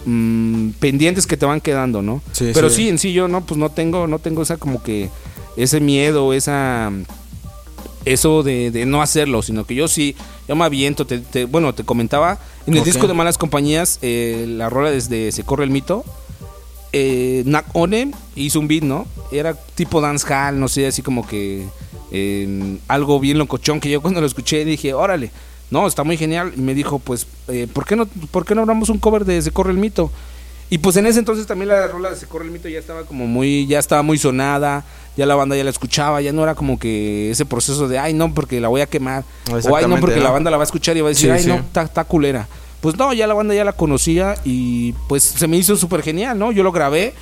mm, pendientes que te van quedando, ¿no? Sí, pero sí. sí. en sí yo no, pues no tengo, no tengo esa como que ese miedo, esa eso de, de no hacerlo, sino que yo sí, yo me aviento, te, te- bueno, te comentaba, en el disco de Malas Compañías, eh, la rola desde Se Corre el Mito, eh, Nak One hizo un beat, ¿no? Era tipo dancehall, no sé, así como que eh, algo bien locochón que yo cuando lo escuché dije, órale, no, está muy genial. Y me dijo, pues, eh, ¿por, qué no, ¿por qué no hablamos un cover de Se Corre el Mito? Y pues en ese entonces también la rola de Se Corre el Mito ya estaba como muy, ya estaba muy sonada, ya la banda ya la escuchaba, ya no era como que ese proceso de, ay no, porque la voy a quemar, o ay no, porque ¿no? la banda la va a escuchar y va a decir, Sí, ay sí. no, está está culera. Pues no, ya la banda ya la conocía y pues se me hizo súper genial, ¿no? Yo lo grabé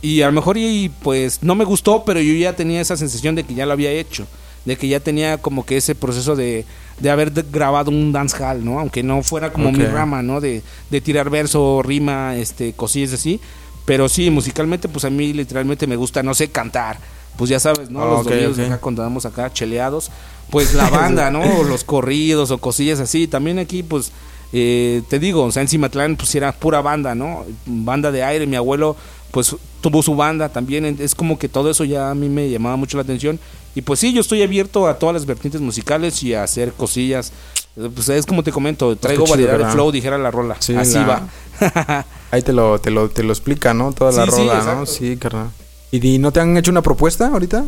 y a lo mejor y pues no me gustó, pero yo ya tenía esa sensación de que ya lo había hecho, de que ya tenía como que ese proceso de, de haber grabado un dancehall, ¿no? Aunque no fuera como mi rama, ¿no? De, de tirar verso, rima, este, cosillas así. Pero sí, musicalmente, pues a mí literalmente me gusta, no sé, cantar. Pues ya sabes, ¿no? Ah, Los ok, domingos ok. acá cuando andamos acá cheleados. Pues la banda, ¿no? O los corridos o cosillas así. También aquí, pues, eh, te digo, o sea, en Cimatlán, pues era pura banda, ¿no? Banda de aire. Mi abuelo, pues, tuvo su banda también. Es como que todo eso ya a mí me llamaba mucho la atención. Y pues sí, yo estoy abierto a todas las vertientes musicales y a hacer cosillas. Eh, Pues es como te comento, traigo chido, variedad de flow, dijera la rola. Sí, Así la- va. Ahí te lo, te lo, te lo explica, ¿no? Toda la Sí, sí, rola, ¿no? Sí, carnal. ¿Y di- no te han hecho una propuesta ahorita?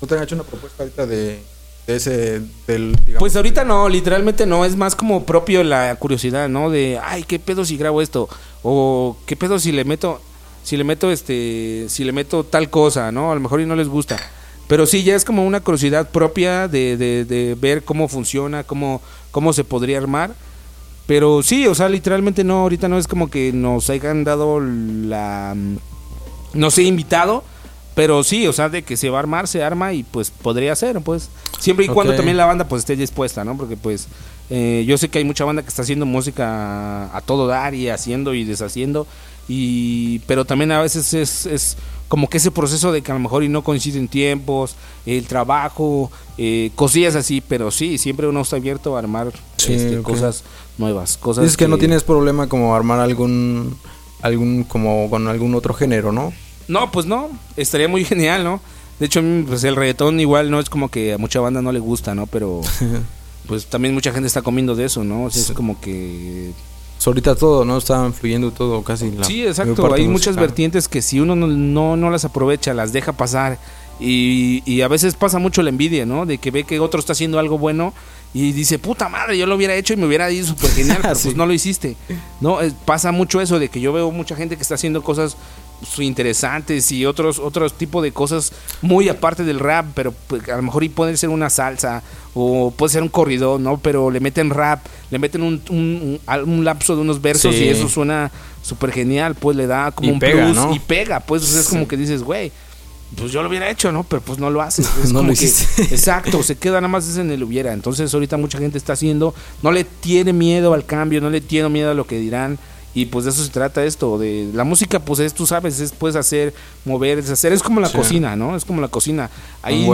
¿No te han hecho una propuesta ahorita de, de ese, del, digamos, Pues ahorita no, literalmente no, es más como propio la curiosidad, ¿no? De, ay, ¿qué pedo si grabo esto? O ¿qué pedo si le meto, si le meto este, si le meto tal cosa, ¿no? A lo mejor y no les gusta. Pero sí, ya es como una curiosidad propia de, de, de ver cómo funciona, cómo, cómo se podría armar. Pero sí, o sea, literalmente no, ahorita no es como que nos hayan dado la... No sé, invitado, pero sí, o sea, de que se va a armar, se arma y pues podría ser, pues. Siempre y cuando Ok. también la banda pues esté dispuesta, ¿no? Porque pues eh, yo sé que hay mucha banda que está haciendo música a, a todo dar y haciendo y deshaciendo. Y, pero también a veces es, es como que ese proceso de que a lo mejor y no coinciden tiempos, el trabajo, eh, cosillas así, pero sí, siempre uno está abierto a armar Sí, este, cosas nuevas, cosas Dices que no tienes problema como armar algún, algún, como con algún otro género, ¿no? No, pues no, estaría muy genial, ¿no? De hecho, pues el reggaetón igual no es como que a mucha banda no le gusta, ¿no? Pero pues también mucha gente está comiendo de eso, ¿no? O sea, es como que... Ahorita todo, ¿no? Está fluyendo todo casi. La sí, exacto. Hay muchas musical. vertientes que si uno no, no, no las aprovecha, las deja pasar. Y, y a veces pasa mucho la envidia, ¿no? De que ve que otro está haciendo algo bueno y dice, puta madre, yo lo hubiera hecho y me hubiera ido súper genial, pero Sí. pues no lo hiciste. No, pasa mucho eso de que yo veo mucha gente que está haciendo cosas interesantes y otros otros tipo de cosas muy aparte del rap, pero pues, a lo mejor y puede ser una salsa o puede ser un corrido, ¿no? Pero le meten rap, le meten un, un, un- un lapso de unos versos Sí. y eso suena súper genial, pues le da como Y un pega, plus ¿no? y pega, pues o sea, es como que dices, güey, pues yo lo hubiera hecho, ¿no? Pero pues no lo haces. Es No como lo que- exacto, se queda nada más en el hubiera. Entonces ahorita mucha gente está haciendo, no le tiene miedo al cambio, no le tiene miedo a lo que dirán. Y pues de eso se trata esto, de la música pues es, tú sabes, es puedes hacer, mover, deshacer, es como la Sí. cosina, ¿no? Es como la cocina. Ahí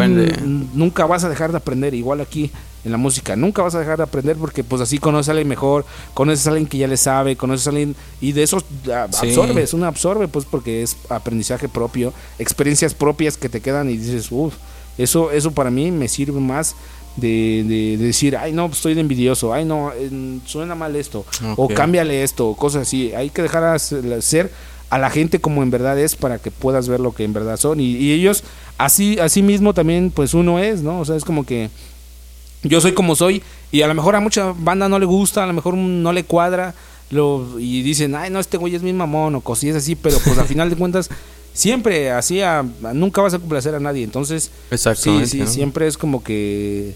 nunca vas a dejar de aprender, igual aquí en la música, nunca vas a dejar de aprender porque pues así conoces a alguien mejor, conoces a alguien que ya le sabe, conoces a alguien y de eso a- Sí. absorbes, uno absorbe pues porque es aprendizaje propio, experiencias propias que te quedan y dices, uff, eso, eso para mí me sirve más de, de- de decir, ay no, pues, estoy de envidioso, ay no, eh, suena mal esto, o cámbiale esto, o cosas así. Hay que dejar a ser- a la gente como en verdad es para que puedas ver lo que en verdad son. Y, y ellos, así, así mismo también, pues uno es, ¿no? O sea, es como que yo soy como soy y a lo mejor a mucha banda no le gusta, a lo mejor no le cuadra lo, y dicen, ay, no, este güey es mi mamón o cosillas así, pero pues al final de cuentas siempre así, a- nunca vas a complacer a nadie. Entonces, sí, sí, ¿no? siempre es como que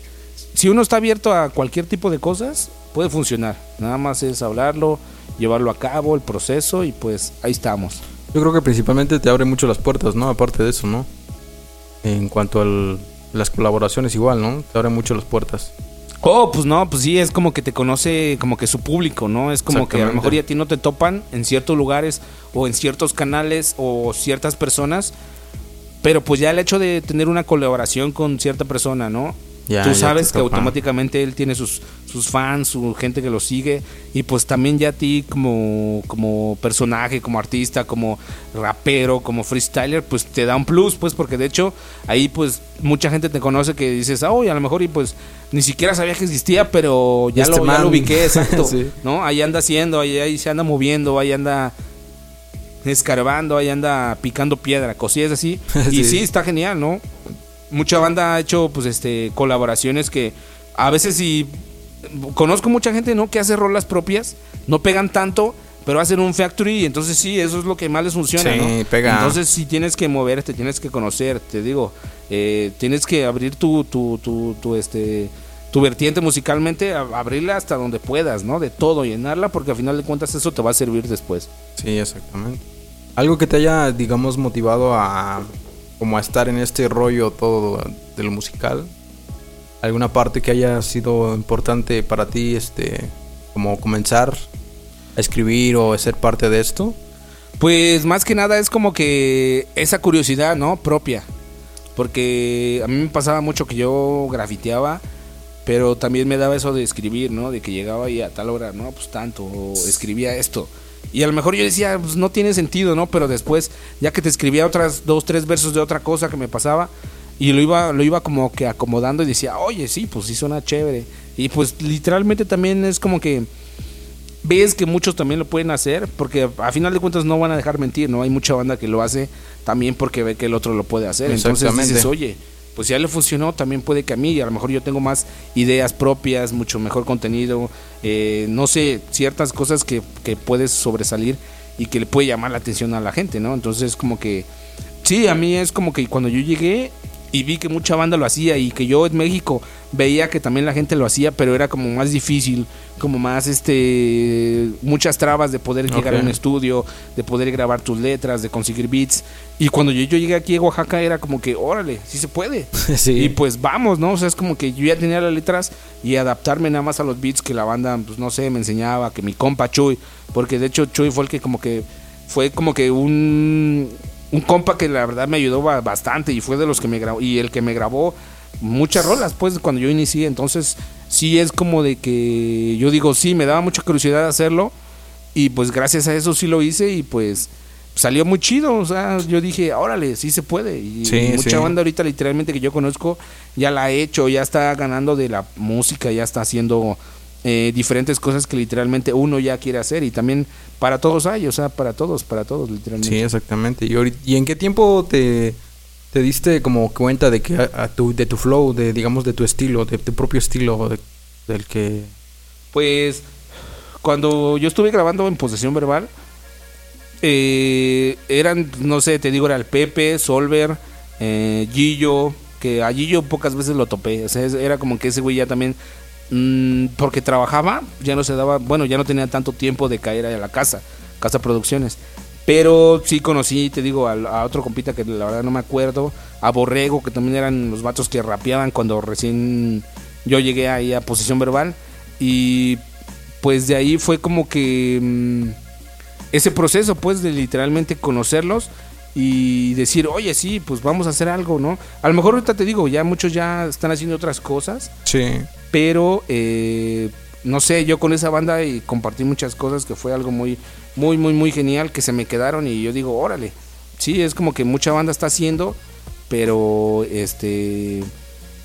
si uno está abierto a cualquier tipo de cosas, puede funcionar. Nada más es hablarlo, llevarlo a cabo, el proceso y pues ahí estamos. Yo creo que principalmente te abre mucho las puertas, ¿no? Aparte de eso, ¿no? En cuanto al, las colaboraciones igual, ¿no? Te abren mucho las puertas. Oh, pues no, pues sí, es como que te conoce como que su público, ¿no? Es como que a lo mejor ya a ti no te topan en ciertos lugares o en ciertos canales o ciertas personas, pero pues ya el hecho de tener una colaboración con cierta persona, ¿no? Tú sabes que automáticamente él tiene sus, sus fans, su gente que lo sigue y pues también ya a ti como, como personaje, como artista, como rapero, como freestyler, pues te da un plus, pues porque de hecho ahí pues mucha gente te conoce que dices, ah, a lo mejor y pues ni siquiera sabía que existía, pero ya, este lo, ya lo, ubiqué, exacto, ¿no? Ahí anda haciendo, ahí, ahí se anda moviendo, ahí anda escarbando, ahí anda picando piedra, cosillas así. Y sí, está genial, ¿no? Mucha banda ha hecho pues este colaboraciones que a veces si conozco mucha gente no que hace rolas propias no pegan tanto pero hacen un factory y entonces sí eso es lo que más les funciona sí, pega. entonces si tienes que moverte tienes que conocer te digo eh, tienes que abrir tu, tu, tu, tu este tu vertiente musicalmente abrirla hasta donde puedas no de todo llenarla porque al final de cuentas eso te va a servir después. Sí exactamente. Algo que te haya digamos motivado a como a estar en este rollo todo de lo musical? ¿Alguna parte que haya sido importante para ti, este, como comenzar a escribir o a ser parte de esto? Pues más que nada es como que esa curiosidad, ¿no? Propia. Porque a mí me pasaba mucho que yo grafiteaba, pero también me daba eso de escribir, ¿no? De que llegaba ahí a tal hora, ¿no? Pues tanto, o escribía esto. Y a lo mejor yo decía, pues no tiene sentido, ¿no? Pero después, ya que te escribía otras dos, tres versos de otra cosa que me pasaba, y lo iba, lo iba como que acomodando y decía, oye, sí, pues sí suena chévere. Y pues literalmente también es como que ves que muchos también lo pueden hacer, porque a final de cuentas no van a dejar mentir, ¿no? Hay mucha banda que lo hace también porque ve que el otro lo puede hacer. Entonces dices, oye, pues si a él le funcionó, también puede que a mí, a lo mejor yo tengo más ideas propias, mucho mejor contenido, eh, no sé, ciertas cosas que, que puedes sobresalir y que le puede llamar la atención a la gente, ¿no? Entonces como que, sí, a mí es como que cuando yo llegué y vi que mucha banda lo hacía y que yo en México veía que también la gente lo hacía, pero era como más difícil, como más este muchas trabas de poder llegar a un estudio, de poder grabar tus letras, de conseguir beats. Y cuando yo, yo llegué aquí a Oaxaca era como que, órale, sí se puede. Y pues vamos, ¿no? O sea, es como que yo ya tenía las letras y adaptarme nada más a los beats que la banda, pues no sé, me enseñaba, que mi compa Chuy, porque de hecho Chuy fue el que como que fue como que un un compa que la verdad me ayudó bastante y fue de los que me grabó y el que me grabó muchas rolas pues cuando yo inicié. Entonces sí es como de que yo digo sí me daba mucha curiosidad hacerlo. Y pues gracias a eso sí lo hice y pues salió muy chido. O sea yo dije órale sí se puede y mucha banda ahorita literalmente que yo conozco ya la ha hecho ya está ganando de la música ya está haciendo eh, diferentes cosas que literalmente uno ya quiere hacer. Y también para todos hay, o sea, para todos, para todos literalmente. Sí, exactamente. ¿Y, ¿y en qué tiempo te, te diste como cuenta de que a, tu, de tu flow, de digamos de tu estilo, de tu propio estilo, del que... Pues cuando yo estuve grabando en posesión verbal, eh, eran, no sé, te digo, era el Pepe, Solver, eh, Gillo, que a Gillo pocas veces lo topé, o era como que ese güey ya también Mm, porque trabajaba, ya no se daba, bueno, ya no tenía tanto tiempo de caer a la casa, Casa Producciones. Pero sí conocí, te digo, a, otro compita que la verdad no me acuerdo, a Borrego, que también eran los vatos que rapeaban cuando recién yo llegué ahí a Posición Verbal. Y pues de ahí fue como que mm, ese proceso, pues, de literalmente conocerlos y decir, oye, sí, pues vamos a hacer algo, ¿no? A lo mejor ahorita te digo, ya muchos ya están haciendo otras cosas. Sí. Pero, eh, no sé, yo con esa banda y compartí muchas cosas que fue algo muy, muy, muy, muy genial que se me quedaron y yo digo, órale. Sí, es como que mucha banda está haciendo, pero este,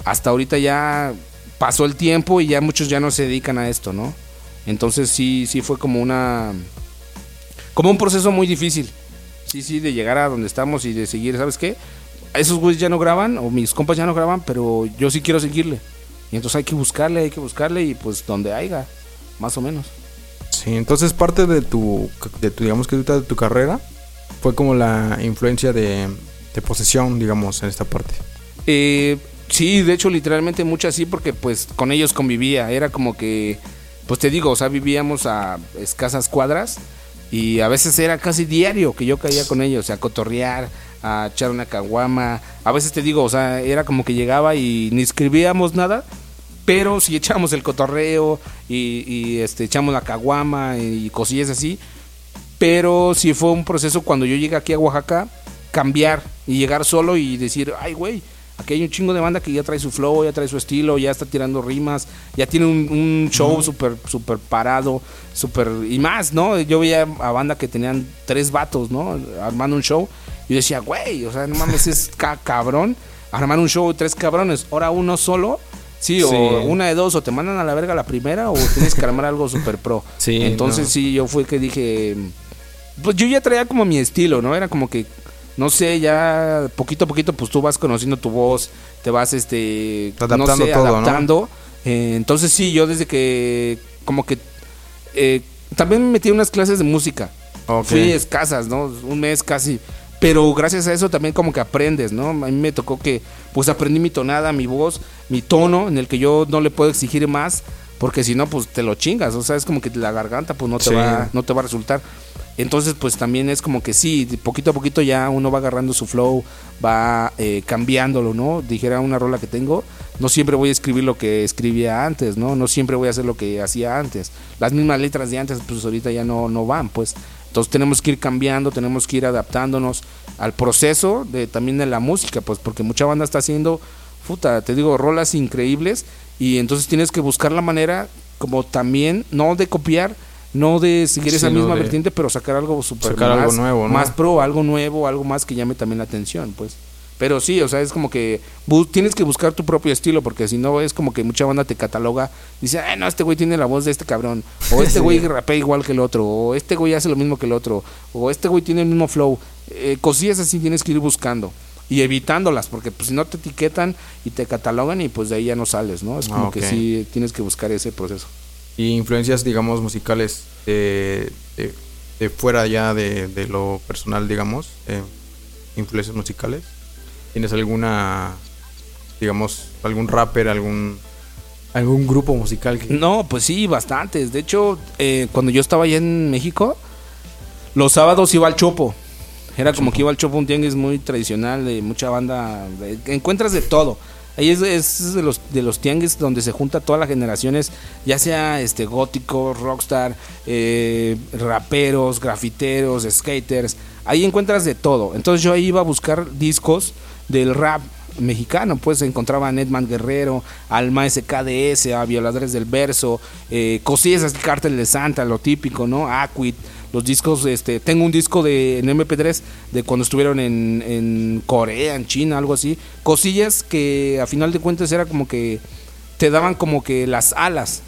hasta ahorita ya pasó el tiempo y ya muchos ya no se dedican a esto, ¿no? Entonces sí, sí fue como una, como un proceso muy difícil sí, sí, de llegar a donde estamos y de seguir, ¿sabes qué? Esos güeyes ya no graban, o mis compas ya no graban, pero yo sí quiero seguirle. Y entonces hay que buscarle, hay que buscarle y pues donde haya, más o menos. Sí, entonces parte de tu, de tu digamos que de tu carrera fue como la influencia de, de posesión, digamos, en esta parte. Eh, sí, de hecho literalmente mucho así porque pues con ellos convivía, era como que, pues te digo, o sea, vivíamos a escasas cuadras y a veces era casi diario que yo caía con ellos, a cotorrear, a echar una caguama. A veces te digo, o sea, era como que llegaba y ni escribíamos nada, pero si echamos el cotorreo y, y, este, echamos la caguama y cosillas así. Pero si fue un proceso cuando yo llegué aquí a Oaxaca, cambiar y llegar solo y decir, ay, güey, aquí hay un chingo de banda que ya trae su flow, ya trae su estilo, ya está tirando rimas, ya tiene un, un show súper super parado, súper... Y más, ¿no? Yo veía a banda que tenían tres vatos, ¿no? Armando un show. Y yo decía, güey, o sea, no mames, es ca cabrón. Armar un show de tres cabrones, ahora uno solo. Sí, o una de dos, o te mandan a la verga la primera, o tienes que armar algo súper pro. Sí, Entonces no. sí, yo fue que dije, pues yo ya traía como mi estilo, ¿no? Era como que, no sé, ya poquito a poquito, pues tú vas conociendo tu voz, te vas, este, Adaptando no sé, todo, ¿no? adaptando. Eh, entonces sí, yo desde que, como que, eh, también me metí en unas clases de música. Ok. Fui escasas, ¿no? Un mes casi. Pero gracias a eso también como que aprendes, ¿no? A mí me tocó que pues aprendí mi tonada, mi voz, mi tono, en el que yo no le puedo exigir más, porque si no, pues te lo chingas. O sea, es como que la garganta pues no te, Sí. va, no te va a resultar. Entonces, pues también es como que sí, poquito a poquito ya uno va agarrando su flow, va eh, cambiándolo, ¿no? Dijera una rola que tengo, no siempre voy a escribir lo que escribía antes, ¿no? No siempre voy a hacer lo que hacía antes. Las mismas letras de antes, pues ahorita ya no, no van, pues. Entonces tenemos que ir cambiando, tenemos que ir adaptándonos al proceso de también de la música, pues porque mucha banda está haciendo, puta, te digo, rolas increíbles y entonces tienes que buscar la manera como también, no de copiar, no de seguir esa misma de vertiente, pero sacar algo super sacar más, algo nuevo, ¿no? más pro, algo nuevo, algo más que llame también la atención, pues. Pero sí, o sea, es como que tienes que buscar tu propio estilo, porque si no es como que mucha banda te cataloga, dice, ay, no, este güey tiene la voz de este cabrón, o este güey rapea igual que el otro, o este güey hace lo mismo que el otro, o este güey tiene el mismo flow. Eh, cosillas así tienes que ir buscando y evitándolas, porque pues si no te etiquetan y te catalogan y pues de ahí ya no sales, ¿no? Es como Ah, ok. que sí tienes que buscar ese proceso. Y influencias, digamos, musicales de, de- de fuera ya de, de lo personal, digamos. eh, influencias musicales. ¿Tienes alguna, digamos, algún rapper, algún, algún grupo musical. No, pues sí, bastantes. De hecho, eh, cuando yo estaba allá en México, los sábados iba al Chopo. Era como que iba al Chopo, un tianguis muy tradicional, de mucha banda. encuentras de todo. Ahí es, es de los de los tianguis donde se junta todas las generaciones, ya sea este gótico, rockstar, eh, raperos, grafiteros, skaters. Ahí encuentras de todo. Entonces yo ahí iba a buscar discos del rap mexicano, pues se encontraba a Nedman Guerrero, Alma SKDS, a Violadores del Verso, eh, cosillas Cártel de Santa, lo típico, ¿no? Aquit, los discos, este, tengo un disco de en MP3 de cuando estuvieron en, en Corea, en China, algo así, cosillas que a final de cuentas era como que te daban como que las alas.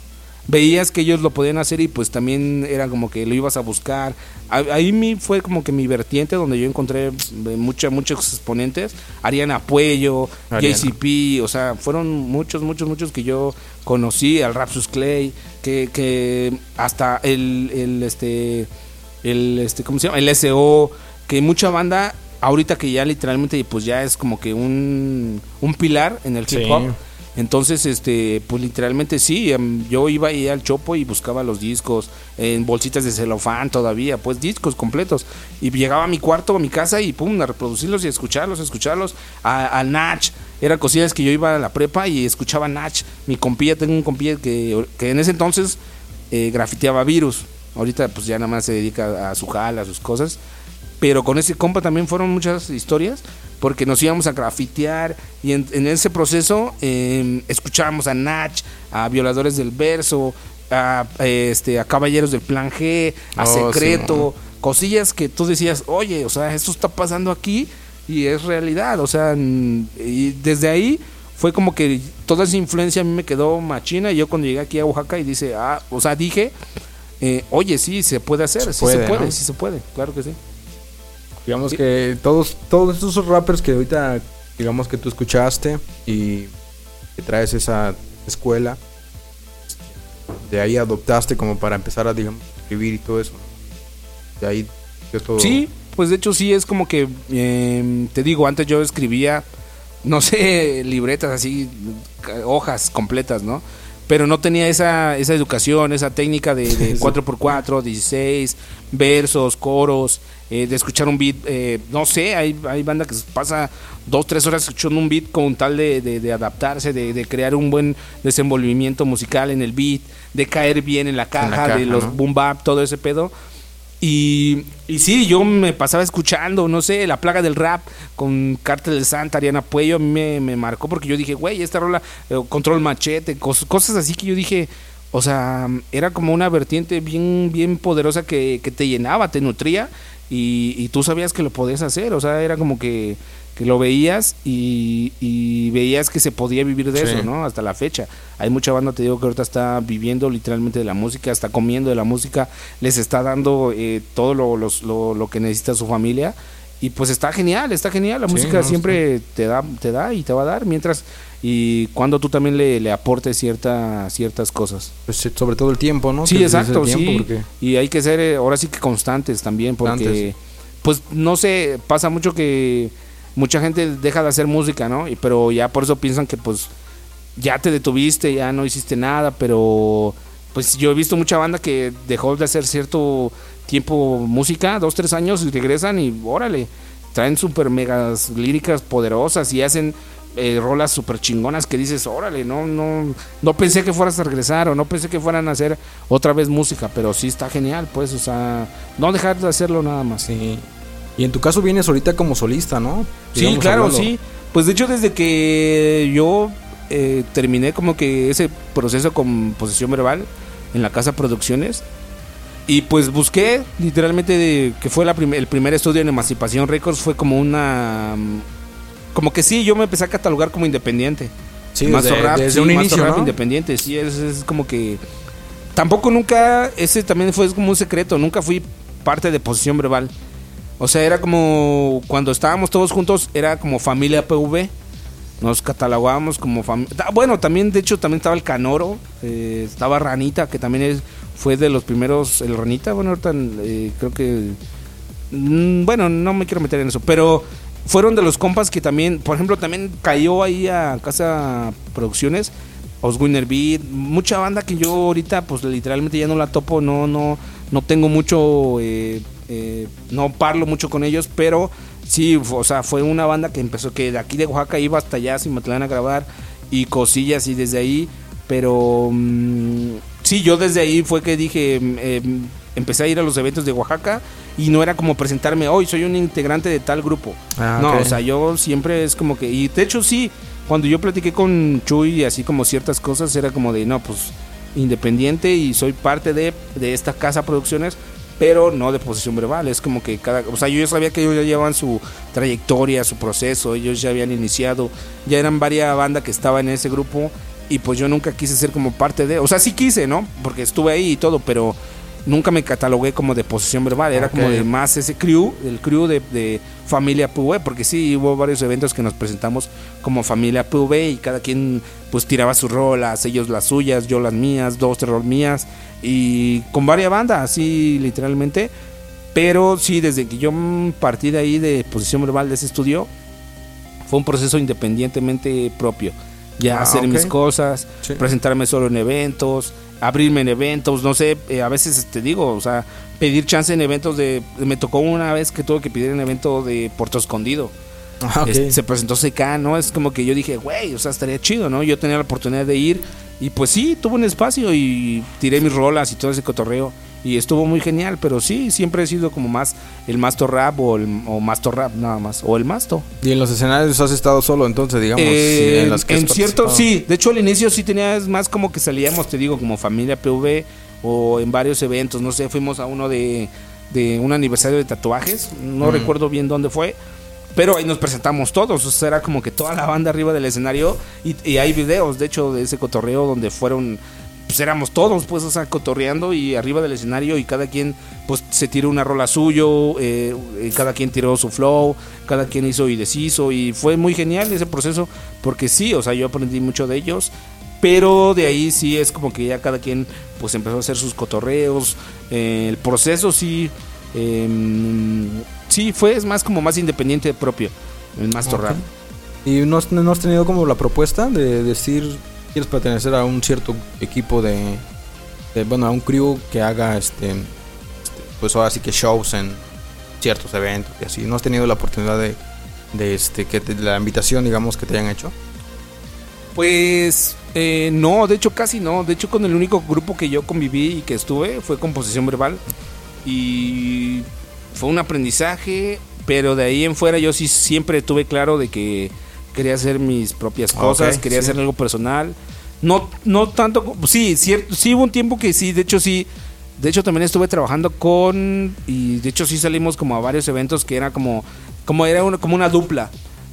Veías que ellos lo podían hacer y pues también era como que lo ibas a buscar. Ahí mi, fue como que mi vertiente donde yo encontré eh, mucha, muchos exponentes. Ariana Puello, Ariana. JCP, o sea, fueron muchos, muchos, muchos que yo conocí, al Rapsus Clay, que, que hasta el, el, este, el, este, ¿cómo se llama? El SO, que mucha banda, ahorita que ya literalmente, pues ya es como que un, un pilar en el hip Sí. Entonces, este, pues literalmente sí, em, yo iba ahí al chopo y buscaba los discos en bolsitas de celofán todavía, pues discos completos. Y llegaba a mi cuarto, a mi casa y pum, a reproducirlos y a escucharlos, a escucharlos. A, a Nach, era cosillas que yo iba a la prepa y escuchaba a. Mi compilla, tengo un compilla que, que en ese entonces eh, grafiteaba virus. Ahorita pues ya nada más se dedica a su jala, a sus cosas. Pero con ese compa también fueron muchas historias porque nos íbamos a grafitear y en, en ese proceso eh, escuchábamos a Nach, a Violadores del Verso, a, este, a Caballeros del Plan G, a Oh, Secreto, cosillas que tú decías, oye, o sea, esto está pasando aquí y es realidad, o sea, y desde ahí fue como que toda esa influencia a mí me quedó machina y yo cuando llegué aquí a Oaxaca y dice, ah, o sea, dije, eh, oye, sí, se puede hacer, Se sí puede, se puede, ¿no? sí se puede, claro que sí. Digamos que todos, todos estos rappers que ahorita, digamos que tú escuchaste y que traes esa escuela, de ahí adoptaste como para empezar a, digamos, escribir y todo eso. De ahí, todo... Sí, pues de hecho sí es como que, eh, te digo, antes yo escribía, no sé, libretas así, hojas completas, ¿no? Pero no tenía esa, esa educación, esa técnica de, de 4x4, 16, versos, coros, eh, de escuchar un beat, eh, no sé, hay, hay banda que pasa dos, tres horas escuchando un beat con tal de, de, adaptarse, de, de, crear un buen desenvolvimiento musical en el beat, de caer bien en la caja, de los boom bap, todo ese pedo. Y, y sí, yo me pasaba escuchando, no sé, La Plaga del Rap con Cártel de Santa, Ariana Puello, a mí me, me marcó porque yo dije, güey, esta rola, eh, Control Machete, cosas así que yo dije, o sea, era como una vertiente bien, bien poderosa que, que te llenaba, te nutría y, y, tú sabías que lo podías hacer, o sea, era como que que lo veías y, veías que se podía vivir de eso, ¿no? Hasta la fecha. Hay mucha banda, te digo, que ahorita está viviendo literalmente de la música, está comiendo de la música, les está dando eh, todo lo, lo, que necesita su familia. Y pues está genial, está genial. La música siempre te da, te da y te va a dar, mientras y cuando tú también le, le aportes cierta, ciertas cosas. Pues sobre todo el tiempo, ¿no? Sí, exacto, sí. Y hay que ser eh, ahora sí que constantes también, porque pues no sé, pasa mucho que mucha gente deja de hacer música, ¿no? Y, pero ya por eso piensan que pues ya te detuviste, ya no hiciste nada, pero pues yo he visto mucha banda que dejó de hacer cierto tiempo música, dos, tres años y regresan y órale, traen super megas líricas poderosas y hacen eh, rolas super chingonas que dices, órale, no, no, no pensé que fueras a regresar o no pensé que fueran a hacer otra vez música, pero sí está genial, pues, o sea, no dejar de hacerlo nada más. Sí. Y en tu caso vienes ahorita como solista, ¿no? sí, claro, sí. Pues de hecho desde que yo eh, terminé como que ese proceso con posesión verbal en la casa Producciones y pues busqué literalmente de, que fue la el primer estudio en Emancipación Records fue como una como que sí yo me empecé a catalogar como independiente. Sí, desde, un inicio, ¿no? independiente, sí, es, es como que tampoco nunca ese también fue como un secreto, nunca fui parte de posición verbal. O sea, era como cuando estábamos todos juntos, era como familia PV. Nos catalogábamos como familia. Bueno, también, de hecho, también estaba el Canoro, eh, estaba Ranita, que también es, fue de los primeros. El Ranita, bueno, ahorita eh, creo que. Mm, bueno, no me quiero meter en eso, pero fueron de los compas que también, por ejemplo, también cayó ahí a Casa Producciones. Oswiner Beat, mucha banda que yo ahorita pues literalmente ya no la topo, no no no tengo mucho eh, eh, no parlo mucho con ellos, pero sí, o sea, fue una banda que empezó, que de aquí de Oaxaca iba hasta allá, sin me a grabar, y cosillas y desde ahí, pero mm, sí, yo desde ahí fue que dije, em, empecé a ir a los eventos de Oaxaca y no era como presentarme, hoy soy un integrante de tal grupo. Ah, no, o sea, yo siempre es como que, y de hecho sí, cuando yo platiqué con Chuy y así como ciertas cosas, era como de, no, pues independiente y soy parte de, de esta casa producciones, pero no de posición verbal. Es como que cada. O sea, yo ya sabía que ellos ya llevaban su trayectoria, su proceso, ellos ya habían iniciado, ya eran varias bandas que estaban en ese grupo y pues yo nunca quise ser como parte de. O sea, sí quise, ¿no? Porque estuve ahí y todo, pero nunca me catalogué como de posición verbal, era como de más ese crew, el crew de, familia PV, porque sí hubo varios eventos que nos presentamos como familia PV y cada quien pues tiraba sus rolas, ellos las suyas, yo las mías, dos, tres mías y con varias bandas, así literalmente. Pero sí, desde que yo partí de ahí de posición verbal de ese estudio, fue un proceso independientemente propio. Ya ah, hacer mis cosas, presentarme solo en eventos, abrirme en eventos, no sé, eh, a veces te digo, o sea, pedir chance en eventos de... Me tocó una vez que tuve que pedir en evento de Puerto Escondido. Ah, se presentó CK, ¿no? Es como que yo dije, güey, o sea, estaría chido, ¿no? Yo tenía la oportunidad de ir y pues sí, tuve un espacio y tiré mis rolas y todo ese cotorreo. Y estuvo muy genial, pero sí, siempre he sido como más el masto rap o el o masto rap nada más, o el masto. ¿Y en los escenarios has estado solo entonces, digamos? Eh, en, en cierto, sí, de hecho al inicio sí tenías más como que salíamos, te digo, como familia PV o en varios eventos, no sé, fuimos a uno de, de un aniversario de tatuajes, no recuerdo bien dónde fue, pero ahí nos presentamos todos, o sea, era como que toda la banda arriba del escenario y, y hay videos, de hecho, de ese cotorreo donde fueron pues éramos todos, pues, o sea, cotorreando y arriba del escenario y cada quien, pues, se tiró una rola suyo, eh, cada quien tiró su flow, cada quien hizo y deshizo y fue muy genial ese proceso porque sí, o sea, yo aprendí mucho de ellos, pero de ahí sí es como que ya cada quien, pues, empezó a hacer sus cotorreos, eh, el proceso sí, em, sí, fue es más como más independiente propio, el más torrado. ¿Y no has, no has tenido como la propuesta de decir quieres pertenecer a un cierto equipo de, bueno, a un crew que haga este, este, pues ahora sí que shows en ciertos eventos y así. ¿No has tenido la oportunidad de, de este, que te- la invitación, digamos, que te hayan hecho? Pues eh, no, de hecho casi no. De hecho con el único grupo que yo conviví y que estuve fue composición verbal. Y fue un aprendizaje, pero de ahí en fuera yo sí siempre tuve claro de que quería hacer mis propias Ah, cosas, ok, quería sí. hacer algo personal. No, no tanto, sí, cierto, sí hubo un tiempo que sí, de hecho sí. De hecho también estuve trabajando con y de hecho sí salimos como a varios eventos que era como como era una, como una dupla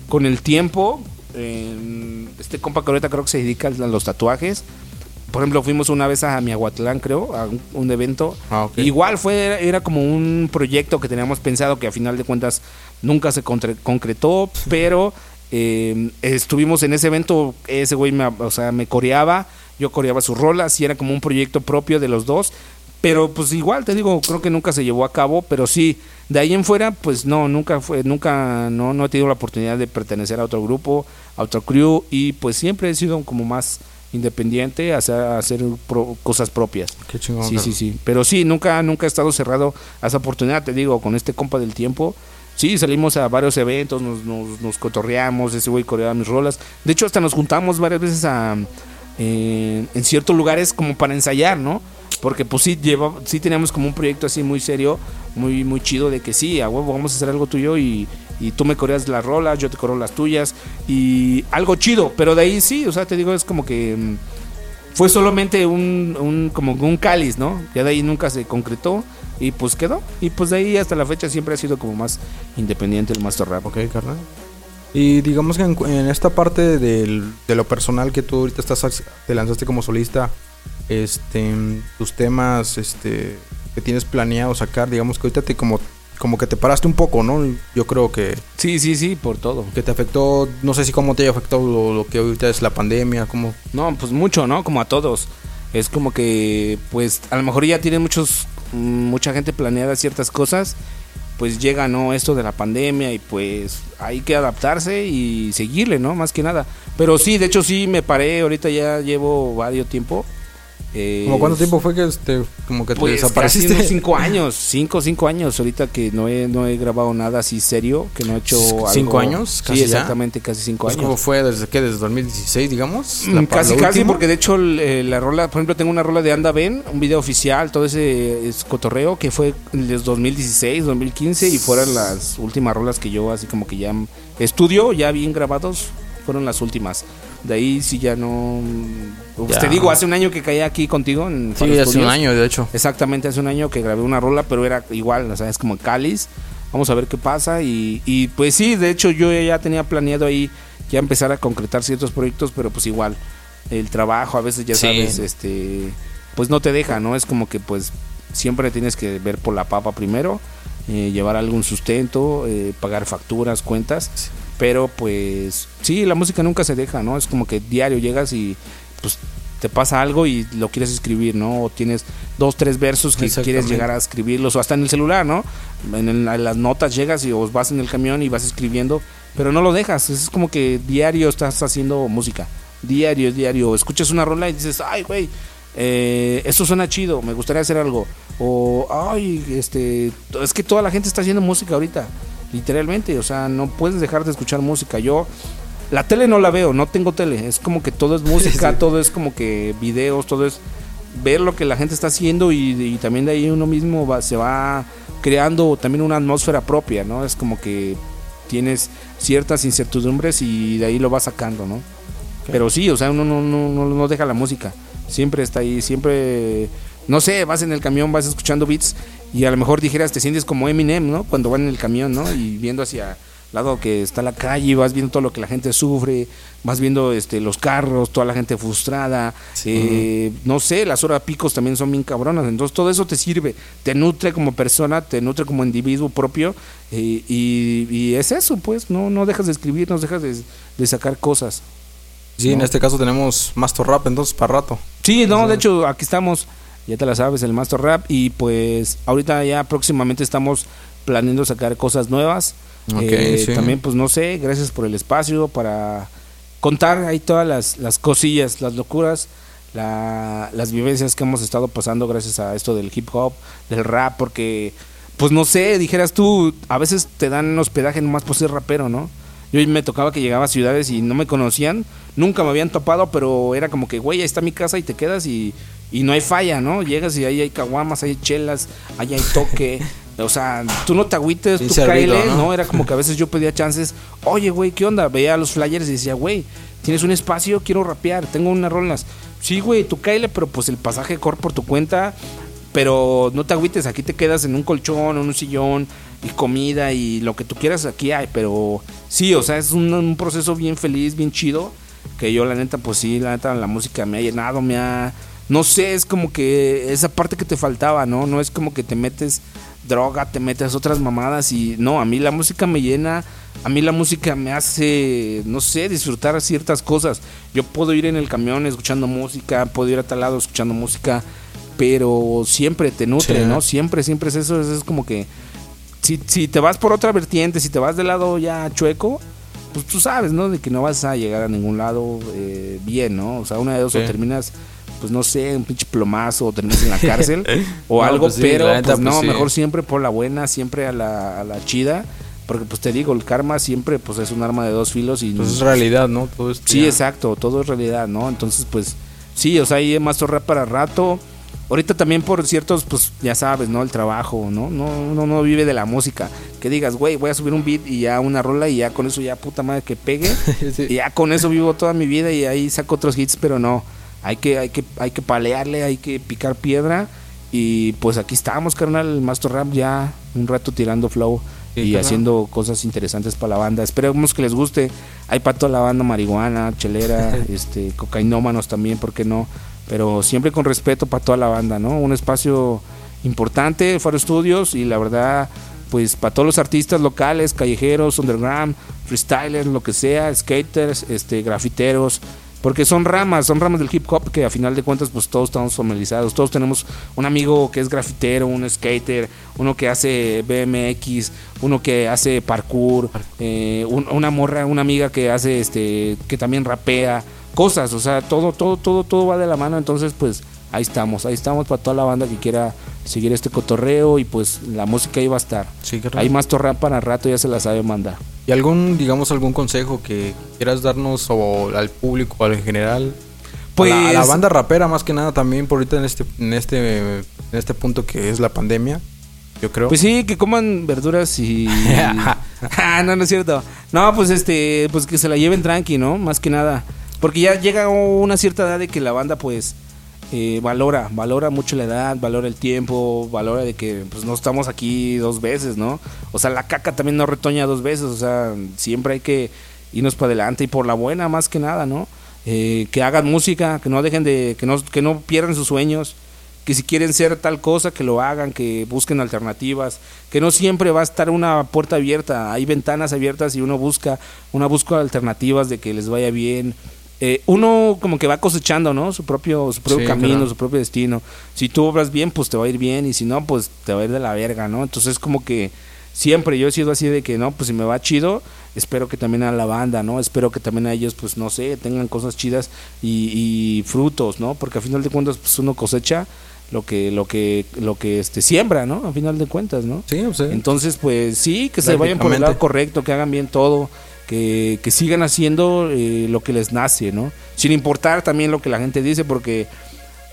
con el tiempo. eh, este compa que ahorita creo que se dedica a los tatuajes. Por ejemplo, fuimos una vez a Miahuatlán, creo, a un, un evento. Ah, ok. Igual fue, era, era como un proyecto que teníamos pensado que a final de cuentas nunca se concretó, pero eh, estuvimos en ese evento, ese güey me, o sea, me coreaba, yo coreaba sus rolas y era como un proyecto propio de los dos. Pero pues igual te digo, creo que nunca se llevó a cabo, pero sí, de ahí en fuera, pues no, nunca fue, nunca, no, no he tenido la oportunidad de pertenecer a otro grupo, a otro crew, y pues siempre he sido como más independiente, hacer, hacer pro- cosas propias. Qué chingón. Sí, sí, sí. Pero sí, nunca, nunca he estado cerrado a esa oportunidad, te digo, con este compa del tiempo. Sí, salimos a varios eventos, nos, nos, cotorreamos, ese güey coreaba mis rolas. De hecho, hasta nos juntamos varias veces a, eh, en ciertos lugares como para ensayar, ¿no? Porque pues sí, lleva, sí teníamos como un proyecto así muy serio, muy, muy chido de que sí, a huevo, vamos a hacer algo tuyo y, y tú me coreas las rolas, yo te coreo las tuyas y algo chido. Pero de ahí sí, o sea, te digo, es como que... mm, fue solamente un, un como un cáliz, ¿no? Ya de ahí nunca se concretó y pues quedó. Y pues de ahí hasta la fecha siempre ha sido como más independiente el Master Rap. Ok, carnal. Y digamos que en, en esta parte del- de lo personal que tú ahorita estás te lanzaste como solista, este tus temas este que tienes planeado sacar, digamos que ahorita te como como que te paraste un poco, ¿no? Yo creo que, Sí, sí, sí, por todo. que te afectó, no sé si cómo te haya afectado lo, lo que ahorita es la pandemia, como No, pues mucho, ¿no? Como a todos. Es como que, pues, a lo mejor ya tienen muchos, mucha gente planeada ciertas cosas. Pues llega, ¿no? Esto de la pandemia y pues hay que adaptarse y seguirle, ¿no? Más que nada. Pero sí, de hecho sí me paré, ahorita ya llevo varios tiempo. Eh, ¿Como cuánto tiempo fue que este como que te Pues casi unos cinco años, cinco, cinco años ahorita que no he, no he grabado nada así serio, que no he hecho algo. ¿Cinco años? Sí, ¿Casi ya? exactamente, casi cinco Pues, ¿Cómo años. fue desde qué? Desde 2016, digamos. Mm, La casi, casi, porque de hecho el- la rola, por ejemplo, tengo una rola de Anda Ven, un video oficial, todo ese es cotorreo que fue desde 2016, 2015 y fueron las últimas rolas que yo así como que ya estudio, ya bien grabados, fueron las últimas. De ahí sí ya no... Pues. Te digo, hace un año que caí aquí contigo en Sí, hace un año, de hecho. Exactamente, hace un año que grabé una rola, pero era igual, o sea, es como cáliz. Vamos a ver qué pasa. Y, y pues sí, de hecho yo ya tenía planeado ahí ya empezar a concretar ciertos proyectos, pero pues igual, el trabajo a veces ya Sí. sabes, este, pues no te deja, ¿no? Es como que pues siempre tienes que ver por la papa primero, eh, llevar algún sustento, eh, pagar facturas, cuentas. Pero pues sí, la música nunca se deja, ¿no? Es como que diario llegas y pues te pasa algo y lo quieres escribir, ¿no? O tienes dos, tres versos que quieres llegar a escribirlos, o hasta en el celular, ¿no? En, el- en las notas llegas y o vas en el camión y vas escribiendo, pero no lo dejas, es como que diario estás haciendo música, diario, diario, escuchas una rola y dices, ay, güey, eh, esto suena chido, me gustaría hacer algo, o, ay, este, es que toda la gente está haciendo música ahorita, literalmente, o sea, no puedes dejar de escuchar música, yo... La tele no la veo, no tengo tele. Es como que todo es música, Sí. todo es como que videos, todo es ver lo que la gente está haciendo y, y también de ahí uno mismo va- se va creando también una atmósfera propia, ¿no? Es como que tienes ciertas incertidumbres y de ahí lo vas sacando, ¿no? Pero sí, o sea, uno no, no, no, no deja la música. Siempre está ahí, siempre, no sé, vas en el camión, vas escuchando beats y a lo mejor dijeras, te sientes como Eminem, ¿no? Cuando van en el camión, ¿no? Y viendo hacia lado que está la calle, vas viendo todo lo que la gente sufre, vas viendo este, los carros, toda la gente frustrada, eh, no sé, las horas picos también son bien cabronas, entonces todo eso te sirve, te nutre como persona, te nutre como individuo propio eh, y, y es eso, pues, no, no dejas de escribir, no dejas de, de sacar cosas. Sí, en este caso tenemos Master Rap, entonces para rato. Sí, no, de hecho, aquí estamos, ya te la sabes, el Master Rap. Y pues ahorita ya próximamente estamos planeando sacar cosas nuevas. Ok, Eh, sí. También, pues no sé, gracias por el espacio para contar ahí todas las, las cosillas, las locuras, la- las vivencias que hemos estado pasando gracias a esto del hip hop, del rap, porque, pues no sé, dijeras tú, a veces te dan hospedaje nomás por ser rapero, ¿no? Yo me tocaba que llegaba a ciudades y no me conocían, nunca me habían topado, pero era como que, güey, ahí está mi casa y te quedas y, y no hay falla, ¿no? Llegas y ahí hay caguamas, hay chelas, ahí hay toque. O sea, tú no te agüites, tú cáele, ¿no? ¿no? Era como que a veces yo pedía chances. Oye, güey, ¿qué onda? Veía los flyers y decía, güey, ¿tienes un espacio? Quiero rapear, tengo unas rolas. Sí, güey, tú cáele, pero pues el pasaje corre por tu cuenta. Pero no te agüites, aquí te quedas en un colchón, en un sillón y comida y lo que tú quieras aquí hay. Pero sí, o sea, es un, un proceso bien feliz, bien chido. Que yo, la neta, pues sí, la neta, la música me ha llenado, me ha. No sé, es como que esa parte que te faltaba, ¿no? No es como que te metes droga, te metes otras mamadas y no, a mí la música me llena, a mí la música me hace, no sé, disfrutar ciertas cosas. Yo puedo ir en el camión escuchando música, puedo ir a tal lado escuchando música, pero siempre te nutre, Sí. ¿no? Siempre, siempre es eso, es, como que si, si te vas por otra vertiente, si te vas del lado ya chueco, pues tú sabes, ¿no? De que no vas a llegar a ningún lado eh, bien, ¿no? O sea, una de dos Sí. o terminas, pues no sé, un pinche plomazo o terminas en la cárcel o No, algo, pues sí, pero neta, pues no, pues sí. mejor siempre por la buena, siempre a la, a la chida, porque pues te digo, el karma siempre pues es un arma de dos filos y Pues es realidad, ¿no? Todo esto Sí, exacto, todo es realidad, ¿no? Entonces, pues, sí, o sea, hay más rap para rato. Ahorita también por ciertos, pues, ya sabes, ¿no? El trabajo, ¿no? No, uno no vive de la música. Que digas, güey, voy a subir un beat y ya una rola y ya con eso ya puta madre que pegue. Sí. y ya con eso vivo toda mi vida y ahí saco otros hits, pero no. Hay que, hay que, hay que palearle, hay que picar piedra. Y pues aquí estamos, carnal, el Master Rap ya un rato tirando flow Sí, y haciendo cosas interesantes para la banda. Esperemos que les guste. Hay para toda la banda marihuana, chelera, este, cocainómanos también, ¿por qué no? Pero siempre con respeto para toda la banda, ¿no? Un espacio importante, Faro Studios, y la verdad, pues para todos los artistas locales, callejeros, underground, freestylers, lo que sea, skaters, este, grafiteros, porque son ramas, son ramas del hip hop que a final de cuentas pues todos estamos familiarizados, todos tenemos un amigo que es grafitero, un skater, uno que hace BMX, uno que hace parkour, eh, un- una morra, una amiga que hace este, que también rapea, cosas, o sea, todo, todo, todo, todo va de la mano, entonces pues ahí estamos, ahí estamos para toda la banda que quiera seguir este cotorreo y pues la música ahí va a estar. Sí, carnal. Hay más torrap para rato, ya se la sabe mandar. ¿Y algún, digamos, algún consejo que quieras darnos o al público o en general? Pues- a, la, a la banda rapera más que nada también por ahorita en este, en este, en este punto que es la pandemia, yo creo. Pues sí, que coman verduras y. ah, no, no es cierto. No, pues este, pues que se la lleven tranqui, ¿no? Más que nada. Porque ya llega una cierta edad de que la banda, pues, eh, valora, valora mucho la edad, valora el tiempo, valora de que, pues, no estamos aquí dos veces, ¿no? O sea, la caca también no retoña dos veces, o sea, siempre hay que irnos para adelante y por la buena, más que nada, ¿no? Eh, que hagan música, que no dejen de, que no, que no pierdan sus sueños que si quieren ser tal cosa, que lo hagan, que busquen alternativas, que no siempre va a estar una puerta abierta, hay ventanas abiertas y uno busca, una busca alternativas de que les vaya bien. Eh, uno como que va cosechando, ¿no? Su propio, su propio Sí, camino, claro. su propio destino. Si tú obras bien, pues te va a ir bien, y si no, pues te va a ir de la verga, ¿no? Entonces como que siempre yo he sido así de que, no, pues si me va chido, espero que también a la banda, ¿no? Espero que también a ellos, pues no sé, tengan cosas chidas y, y frutos, ¿no? Porque a final de cuentas, pues uno cosecha lo que, lo que, lo que este siembra, ¿no? A final de cuentas, ¿no? sí, o sea, Entonces, pues sí, que se vayan por el lado correcto, que hagan bien todo, que, que sigan haciendo eh, lo que les nace, ¿no? Sin importar también lo que la gente dice, porque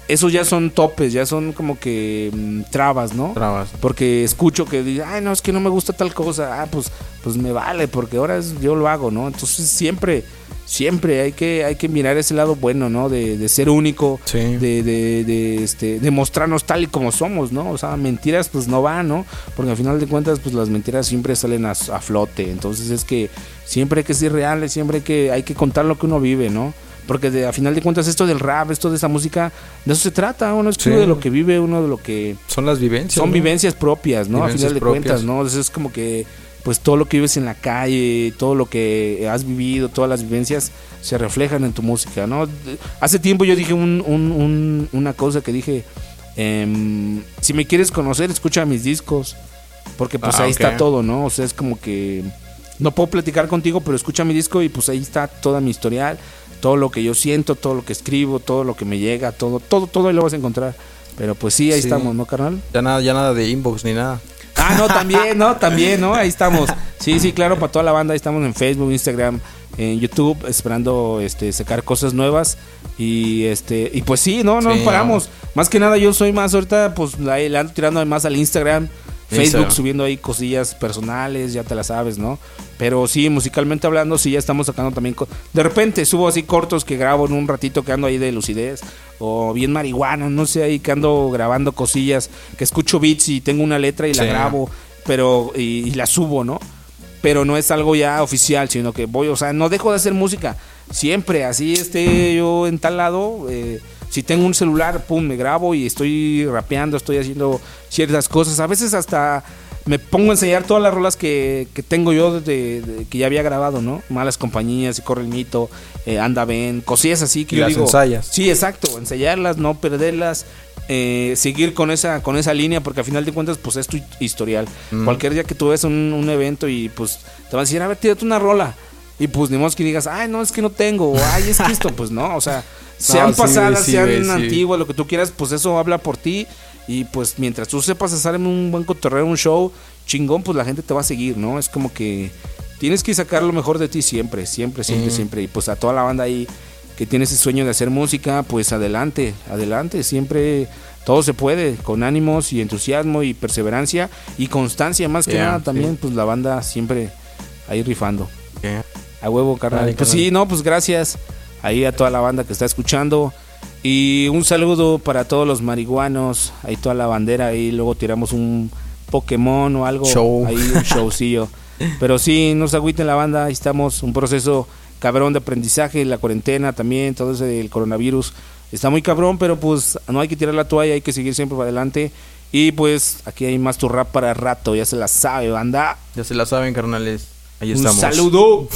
esos ya son topes, ya son como que mm, trabas, ¿no? trabas. Porque escucho que dice, ay, no, es que no me gusta tal cosa. Ah, pues, pues me vale, porque ahora es- yo lo hago, ¿no? Entonces siempre, siempre hay que, hay que mirar ese lado bueno, ¿no? De, de ser único, Sí. de, de, de, este, de mostrarnos tal y como somos, ¿no? O sea, mentiras pues no van, ¿no? Porque al final de cuentas, pues las mentiras siempre salen a, a flote. Entonces es que siempre hay que ser reales, siempre hay que, hay que contar lo que uno vive, ¿no? Porque de, a final de cuentas esto del rap, esto de esa música, de eso se trata, uno es Sí. de lo que vive, uno de lo que Son las vivencias. son ¿no? vivencias propias, ¿no? Vivencias a final de propias. cuentas, ¿no? Entonces es como que, pues todo lo que vives en la calle, todo lo que has vivido, todas las vivencias se reflejan en tu música, ¿no? Hace tiempo yo dije un- un- un- una cosa que dije, em, si me quieres conocer, escucha mis discos, porque pues Ah, ahí está todo, ¿no? O sea, es como que no puedo platicar contigo, pero escucha mi disco y pues ahí está toda mi historial, todo lo que yo siento, todo lo que escribo, todo lo que me llega, todo, todo, todo ahí lo vas a encontrar. Pero pues sí, ahí Sí. estamos, ¿no, carnal? Ya nada, ya nada de inbox ni nada. Ah, no, también, ¿no? También, ¿no? Ahí estamos. Sí, sí, claro, para toda la banda. Ahí estamos en Facebook, Instagram, en YouTube, esperando este, sacar cosas nuevas. Y este y pues sí, no, no Sí, paramos. Más que nada, yo soy más ahorita, pues la, le ando tirando más al Instagram. Facebook Instagram. subiendo ahí cosillas personales, ya te la sabes, ¿no? Pero sí, musicalmente hablando, sí, ya estamos sacando también. De repente subo así cortos que grabo en un ratito que ando ahí de lucidez. O bien marihuana, no sé, ahí que ando grabando cosillas. Que escucho beats y tengo una letra y la Sí. grabo, pero y, y la subo, ¿no? Pero no es algo ya oficial, sino que voy, o sea, no dejo de hacer música. Siempre, así esté yo en tal lado. eh, si tengo un celular, pum, me grabo y estoy rapeando, estoy haciendo ciertas cosas. A veces hasta me pongo a enseñar todas las rolas que, que tengo yo de, de- que ya había grabado, ¿no? Malas compañías, y corre el mito, eh, anda ven, cosillas así que Y yo las digo. ensayas. Sí, exacto, ensayarlas, no perderlas, eh, seguir con esa, con esa línea, porque al final de cuentas, pues es tu historial. Mm. Cualquier día que tú ves un, un evento y pues te van a decir, a ver, tírate una rola. Y pues ni modo que digas, ay, no, es que no tengo, o ay, es que esto, pues no, o sea, sean sí, pasadas, sí, sean sí. antiguas, lo que tú quieras, pues eso habla por ti. Y pues mientras tú sepas hacer un buen cotorreo, un show chingón, pues la gente te va a seguir, ¿no? Es como que tienes que sacar lo mejor de ti siempre, siempre, siempre, Mm. siempre. Y pues a toda la banda ahí que tiene ese sueño de hacer música, pues adelante, adelante, siempre todo se puede, con ánimos y entusiasmo y perseverancia y constancia, más que Yeah, nada también, sí. pues la banda siempre ahí rifando. Yeah. A huevo, carnal. Dale, pues carnal. sí, no, pues gracias ahí a toda la banda que está escuchando. Y un saludo para todos los marihuanos, ahí toda la bandera, ahí luego tiramos un Pokémon o algo, Show. ahí un showcillo. Pero sí, no se agüiten la banda, ahí estamos, un proceso cabrón de aprendizaje, la cuarentena también, todo ese del coronavirus. Está muy cabrón, pero pues no hay que tirar la toalla, hay que seguir siempre para adelante. Y pues aquí hay más tu rap para rato, ya se la sabe, banda. Ya se la saben, carnales. Ahí Un estamos. saludo.